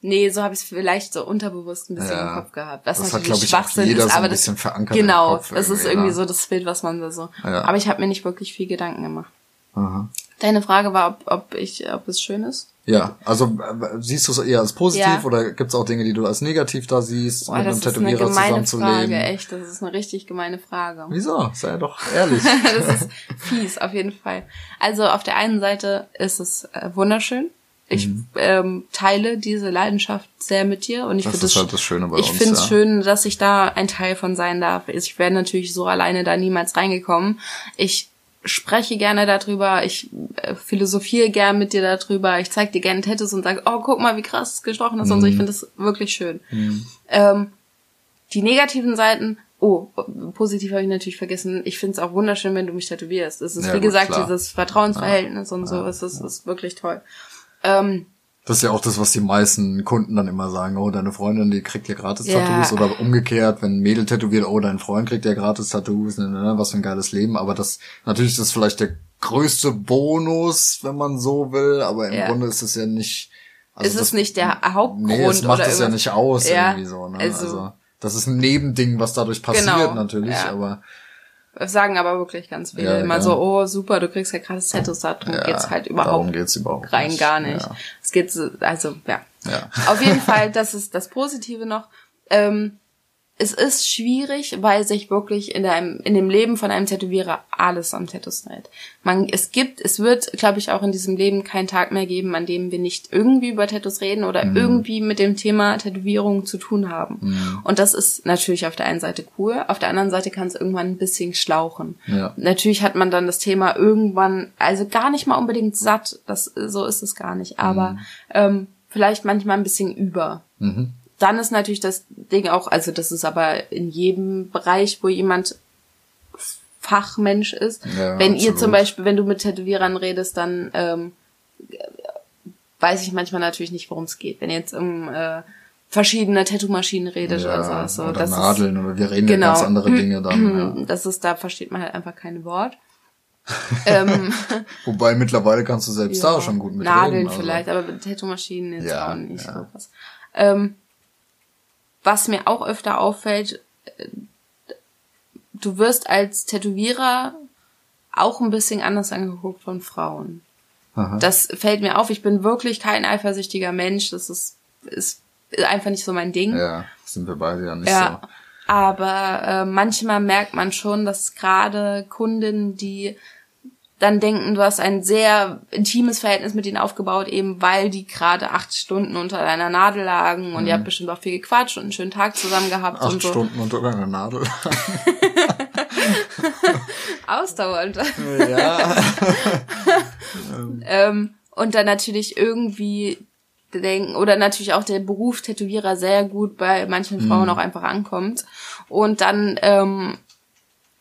nee, so habe ich es vielleicht so unterbewusst ein bisschen Ja. im Kopf gehabt. Was Das hat, natürlich auch Schwachsinn jeder ist, so ein aber das, bisschen verankert im genau, Kopf das ist irgendwie, irgendwie ne? so das Bild, was man da so. Ja. Aber ich habe mir nicht wirklich viel Gedanken gemacht. Aha. Deine Frage war, ob, ob ich, ob es schön ist. Ja, also äh, siehst du es eher als positiv Ja. oder gibt es auch Dinge, die du als negativ da siehst, Boah, mit das einem ist eine Tätowierer gemeine zusammenzuleben? Frage, echt. Das ist eine richtig gemeine Frage. Wieso? Sei doch ehrlich. das ist fies, auf jeden Fall. Also auf der einen Seite ist es äh, wunderschön. Ich Mhm. ähm, teile diese Leidenschaft sehr mit dir und ich Das finde ist halt das Schöne bei ich finde es ja. schön, dass ich da ein Teil von sein darf. Ich wäre natürlich so alleine da niemals reingekommen. Ich spreche gerne darüber, ich äh, philosophiere gern mit dir darüber, ich zeig dir gerne Tattoos und sage, oh, guck mal, wie krass es gestochen ist und Mhm. so. Ich finde das wirklich schön. Ähm, die negativen Seiten, oh, positiv habe ich natürlich vergessen. Ich finde es auch wunderschön, wenn du mich tätowierst. Es ist, Ja, wie gesagt, klar. dieses Vertrauensverhältnis und so. Es ist, ist wirklich toll. Ähm, Das ist ja auch das, was die meisten Kunden dann immer sagen, oh, deine Freundin, die kriegt ja gratis Ja. Tattoos oder umgekehrt, wenn ein Mädel tätowiert, oh, dein Freund kriegt ja gratis Tattoos, ne, ne, ne, was für ein geiles Leben, aber das, natürlich ist das vielleicht der größte Bonus, wenn man so will, aber im Ja. Grunde ist es ja nicht, also es das- ist nicht der Hauptgrund Nee, es macht es ja nicht aus Ja, irgendwie so, ne, also- also, das ist ein Nebending, was dadurch passiert Genau, natürlich, ja. aber, sagen aber wirklich ganz viele Ja, immer ja. so, oh super, du kriegst ja gratis Tattoos, darum ja, geht's halt darum überhaupt geht's überhaupt rein nicht. gar nicht. Es geht so, also ja. Ja. Auf jeden Fall, das ist das Positive noch. Ähm, es ist schwierig, weil sich wirklich in einem in dem Leben von einem Tätowierer alles am Tattoos dreht. Man, es gibt, es wird, glaube ich, auch in diesem Leben keinen Tag mehr geben, an dem wir nicht irgendwie über Tattoos reden oder Mhm. irgendwie mit dem Thema Tätowierung zu tun haben. Und das ist natürlich auf der einen Seite cool, auf der anderen Seite kann es irgendwann ein bisschen schlauchen. Ja. Natürlich hat man dann das Thema irgendwann, also gar nicht mal unbedingt satt, das so ist es gar nicht, aber Mhm. ähm, vielleicht manchmal ein bisschen über. Dann ist natürlich das Ding auch, also das ist aber in jedem Bereich, wo jemand Fachmensch ist. Ja, wenn ihr absolut. zum Beispiel, wenn du mit Tätowierern redest, dann ähm, weiß ich manchmal natürlich nicht, worum es geht. Wenn ihr jetzt um äh, verschiedene Tattoo-Maschinen redet oder sowas. So, oder das Nadeln ist, oder wir reden genau. ja ganz andere Dinge dann. Ja. Das ist, da versteht man halt einfach kein Wort. ähm, Wobei mittlerweile kannst du selbst ja, da schon gut mit Nadeln reden. also. vielleicht, aber Tattoo-Maschinen jetzt Ja, auch nicht ja. so was. Ähm, was mir auch öfter auffällt, äh, du wirst als Tätowierer auch ein bisschen anders angeguckt von Frauen. Aha. Das fällt mir auf. Ich bin wirklich kein eifersüchtiger Mensch. Das ist, ist einfach nicht so mein Ding. Ja, sind wir beide ja nicht Ja. Aber äh, manchmal merkt man schon, dass gerade Kunden, die dann denken, du hast ein sehr intimes Verhältnis mit ihnen aufgebaut, eben weil die gerade acht Stunden unter deiner Nadel lagen und ihr habt bestimmt auch viel gequatscht und einen schönen Tag zusammen gehabt. Mhm. Acht und so. Stunden unter deiner Nadel. Ausdauernd. ja. ähm, und dann natürlich irgendwie denken, oder natürlich auch der Beruf Tätowierer sehr gut bei manchen Mhm. Frauen auch einfach ankommt. Und dann ähm,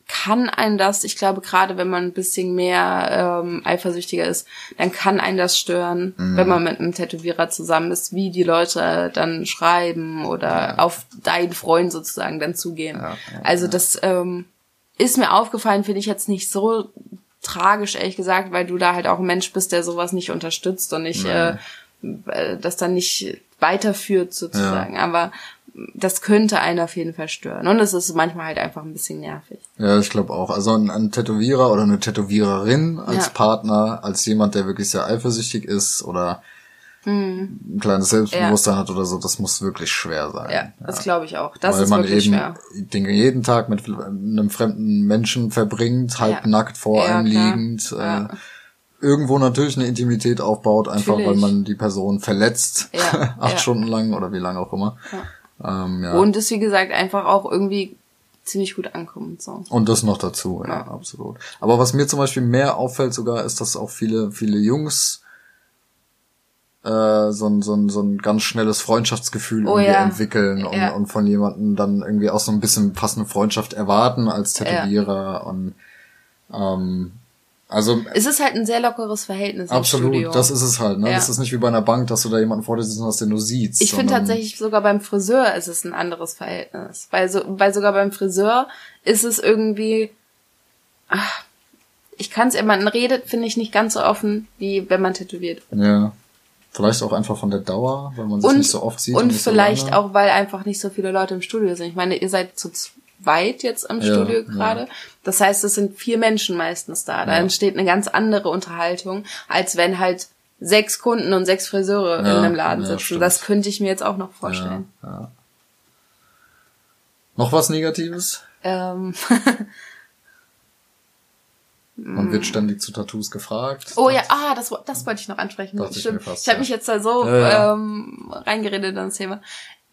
kann einen das, ich glaube, gerade wenn man ein bisschen mehr ähm, eifersüchtiger ist, dann kann einen das stören, Mhm. wenn man mit einem Tätowierer zusammen ist, wie die Leute dann schreiben oder auf deinen Freund sozusagen dann zugehen. Ja, ja, also das ähm, ist mir aufgefallen, finde ich jetzt nicht so tragisch, ehrlich gesagt, weil du da halt auch ein Mensch bist, der sowas nicht unterstützt und nicht äh, äh, das dann nicht weiterführt sozusagen. Aber das könnte einen auf jeden Fall stören. Und es ist manchmal halt einfach ein bisschen nervig. Ja, ich glaube auch. Also ein, ein Tätowierer oder eine Tätowiererin als Ja. Partner, als jemand, der wirklich sehr eifersüchtig ist oder Hm. ein kleines Selbstbewusstsein hat oder so, das muss wirklich schwer sein. Ja, das glaube ich auch. Das Weil ist man wirklich eben schwer. den jeden Tag mit einem fremden Menschen verbringt, halb Ja. nackt vor Ja, einem liegend, Ja. äh, irgendwo natürlich eine Intimität aufbaut, einfach Natürlich. weil man die Person verletzt, Ja, acht ja. Stunden lang oder wie lange auch immer. Ähm, ja. Und es, wie gesagt, einfach auch irgendwie ziemlich gut ankommt. So. Und das noch dazu, ja, Ja. absolut. Aber was mir zum Beispiel mehr auffällt sogar, ist, dass auch viele, viele Jungs äh, so, ein, so, ein, so ein ganz schnelles Freundschaftsgefühl Oh irgendwie ja. entwickeln und, Ja. und von jemandem dann irgendwie auch so ein bisschen passende Freundschaft erwarten als Tätowierer und ähm, also Es ist halt ein sehr lockeres Verhältnis absolut, das ist es halt, ne? Ja. Das ist nicht wie bei einer Bank, dass du da jemanden vor dir sitzen hast, den du siehst. Ich finde tatsächlich sogar beim Friseur ist es ein anderes Verhältnis. Weil, so, weil sogar beim Friseur ist es irgendwie. Ach, ich kann es, man redet, finde ich, nicht ganz so offen, wie wenn man tätowiert. Ja. Vielleicht auch einfach von der Dauer, weil man sich Und, nicht so oft sieht. und so vielleicht lange. auch, weil einfach nicht so viele Leute im Studio sind. Ich meine, ihr seid zu zweit jetzt im Ja, Studio ja. gerade. Das heißt, es sind vier Menschen meistens da. Da Ja. entsteht eine ganz andere Unterhaltung, als wenn halt sechs Kunden und sechs Friseure in Ja, einem Laden ja, sitzen. stimmt. das könnte ich mir jetzt auch noch vorstellen. Ja, ja. Noch was Negatives? Ähm, Man wird ständig zu Tattoos gefragt. Oh ja, ah, das, das wollte ich noch ansprechen. Ich stimmt. mir fast, ich habe ja. mich jetzt da so Ja, ja. Ähm, reingeredet in das Thema.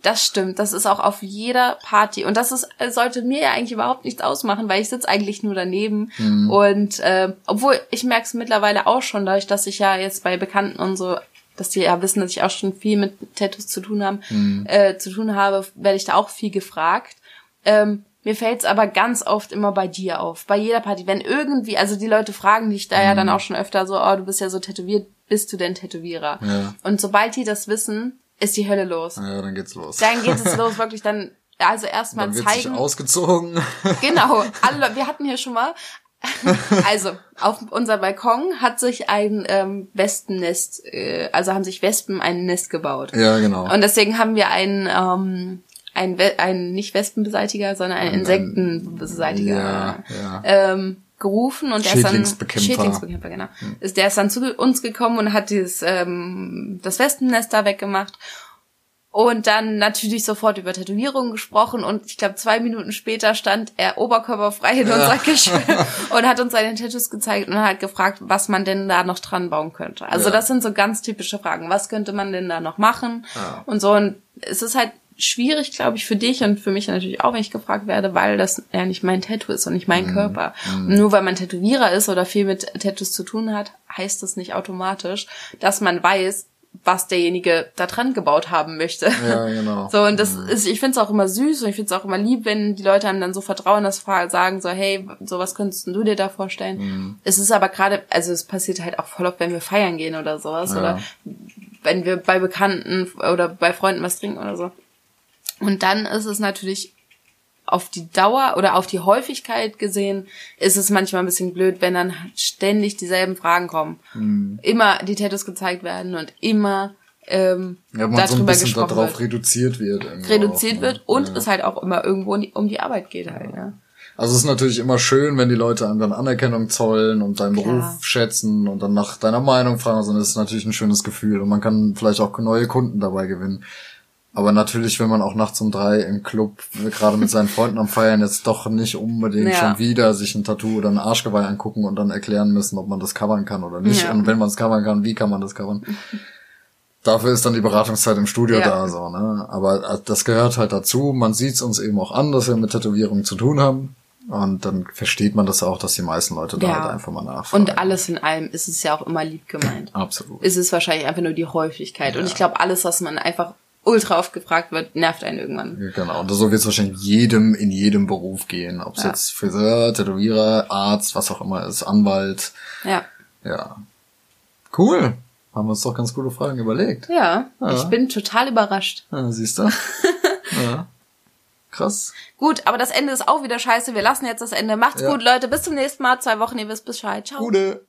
Das stimmt. Das ist auch auf jeder Party. Und das ist, sollte mir ja eigentlich überhaupt nichts ausmachen, weil ich sitze eigentlich nur daneben. Mhm. Und äh, obwohl ich merke es mittlerweile auch schon, dadurch, dass ich ja jetzt bei Bekannten und so, dass die ja wissen, dass ich auch schon viel mit Tattoos zu tun haben, Mhm. äh, zu tun habe, werde ich da auch viel gefragt. Ähm, mir fällt's aber ganz oft immer bei dir auf, bei jeder Party. Wenn irgendwie, also die Leute fragen dich da ja dann Mhm. auch schon öfter so, oh, du bist ja so tätowiert, bist du denn Tätowierer? Ja. Und sobald die das wissen, ist die Hölle los. Ja, dann geht's los. Dann geht es los, wirklich dann, also erstmal dann wird sich zeigen. ausgezogen. Genau, alle, wir hatten hier schon mal. Also, auf unser Balkon hat sich ein ähm, Wespennest, äh, also haben sich Wespen ein Nest gebaut. ja, genau. Und deswegen haben wir einen, ähm, einen, We einen nicht Wespenbeseitiger, sondern einen Ein- Insektenbeseitiger ja, ja. ähm, gerufen und der ist dann Schädlingsbekämpfer. Genau. Ist der ist dann zu uns gekommen und hat dieses ähm, das Wespennest da weggemacht und dann natürlich sofort über Tätowierungen gesprochen und ich glaube zwei Minuten später stand er oberkörperfrei in unserer Küche und hat uns seine Tattoos gezeigt und hat gefragt, was man denn da noch dran bauen könnte. Also Ja. das sind so ganz typische Fragen. Was könnte man denn da noch machen? Ja. Und so und es ist halt schwierig, glaube ich, für dich und für mich natürlich auch, wenn ich gefragt werde, weil das ja nicht mein Tattoo ist und nicht Mhm. mein Körper. Und nur weil man Tätowierer ist oder viel mit Tattoos zu tun hat, heißt das nicht automatisch, dass man weiß, was derjenige da dran gebaut haben möchte. Ja, genau. So, und das ist, ich finde es auch immer süß und ich finde es auch immer lieb, wenn die Leute einem dann so vertrauen, das sagen so, hey, sowas könntest du dir da vorstellen. Mhm. Es ist aber gerade, also es passiert halt auch voll oft, wenn wir feiern gehen oder sowas Ja. oder wenn wir bei Bekannten oder bei Freunden was trinken oder so. Und dann ist es natürlich auf die Dauer oder auf die Häufigkeit gesehen, ist es manchmal ein bisschen blöd, wenn dann ständig dieselben Fragen kommen. Mhm. Immer die Tattoos gezeigt werden und immer ähm, Ja, man so ein bisschen darauf wird. reduziert wird. Reduziert auch, wird ne? und ja. es halt auch immer irgendwo um die, Arbeit geht halt, ja. Also es ist natürlich immer schön, wenn die Leute einem dann Anerkennung zollen und deinen Klar. Beruf schätzen und dann nach deiner Meinung fragen. Also das ist natürlich ein schönes Gefühl und man kann vielleicht auch neue Kunden dabei gewinnen. Aber natürlich, wenn man auch nachts um drei im Club gerade mit seinen Freunden am Feiern jetzt doch nicht unbedingt Ja. schon wieder sich ein Tattoo oder ein Arschgeweih angucken und dann erklären müssen, ob man das covern kann oder nicht. Ja. Und wenn man es covern kann, wie kann man das covern? Dafür ist dann die Beratungszeit im Studio Ja. da, so, ne? Aber äh, das gehört halt dazu. Man sieht es uns eben auch an, dass wir mit Tätowierungen zu tun haben. Und dann versteht man das auch, dass die meisten Leute da halt einfach mal nachfragen. Und alles in allem ist es ja auch immer lieb gemeint. Absolut. Ist es wahrscheinlich einfach nur die Häufigkeit. Und ich glaube, alles, was man einfach ultra oft gefragt wird, nervt einen irgendwann. Genau. Und so wird es wahrscheinlich jedem in jedem Beruf gehen. Ob es Ja. jetzt Friseur, Tätowierer, Arzt, was auch immer ist, Anwalt. Ja. Ja. Cool. Haben wir uns doch ganz gute Fragen überlegt. Ja, Ja. ich bin total überrascht. Ja, siehst du? ja. Krass. Gut, aber das Ende ist auch wieder scheiße. Wir lassen jetzt das Ende. Macht's gut, Leute. Bis zum nächsten Mal. Zwei Wochen, ihr wisst Bescheid. Ciao. Gute.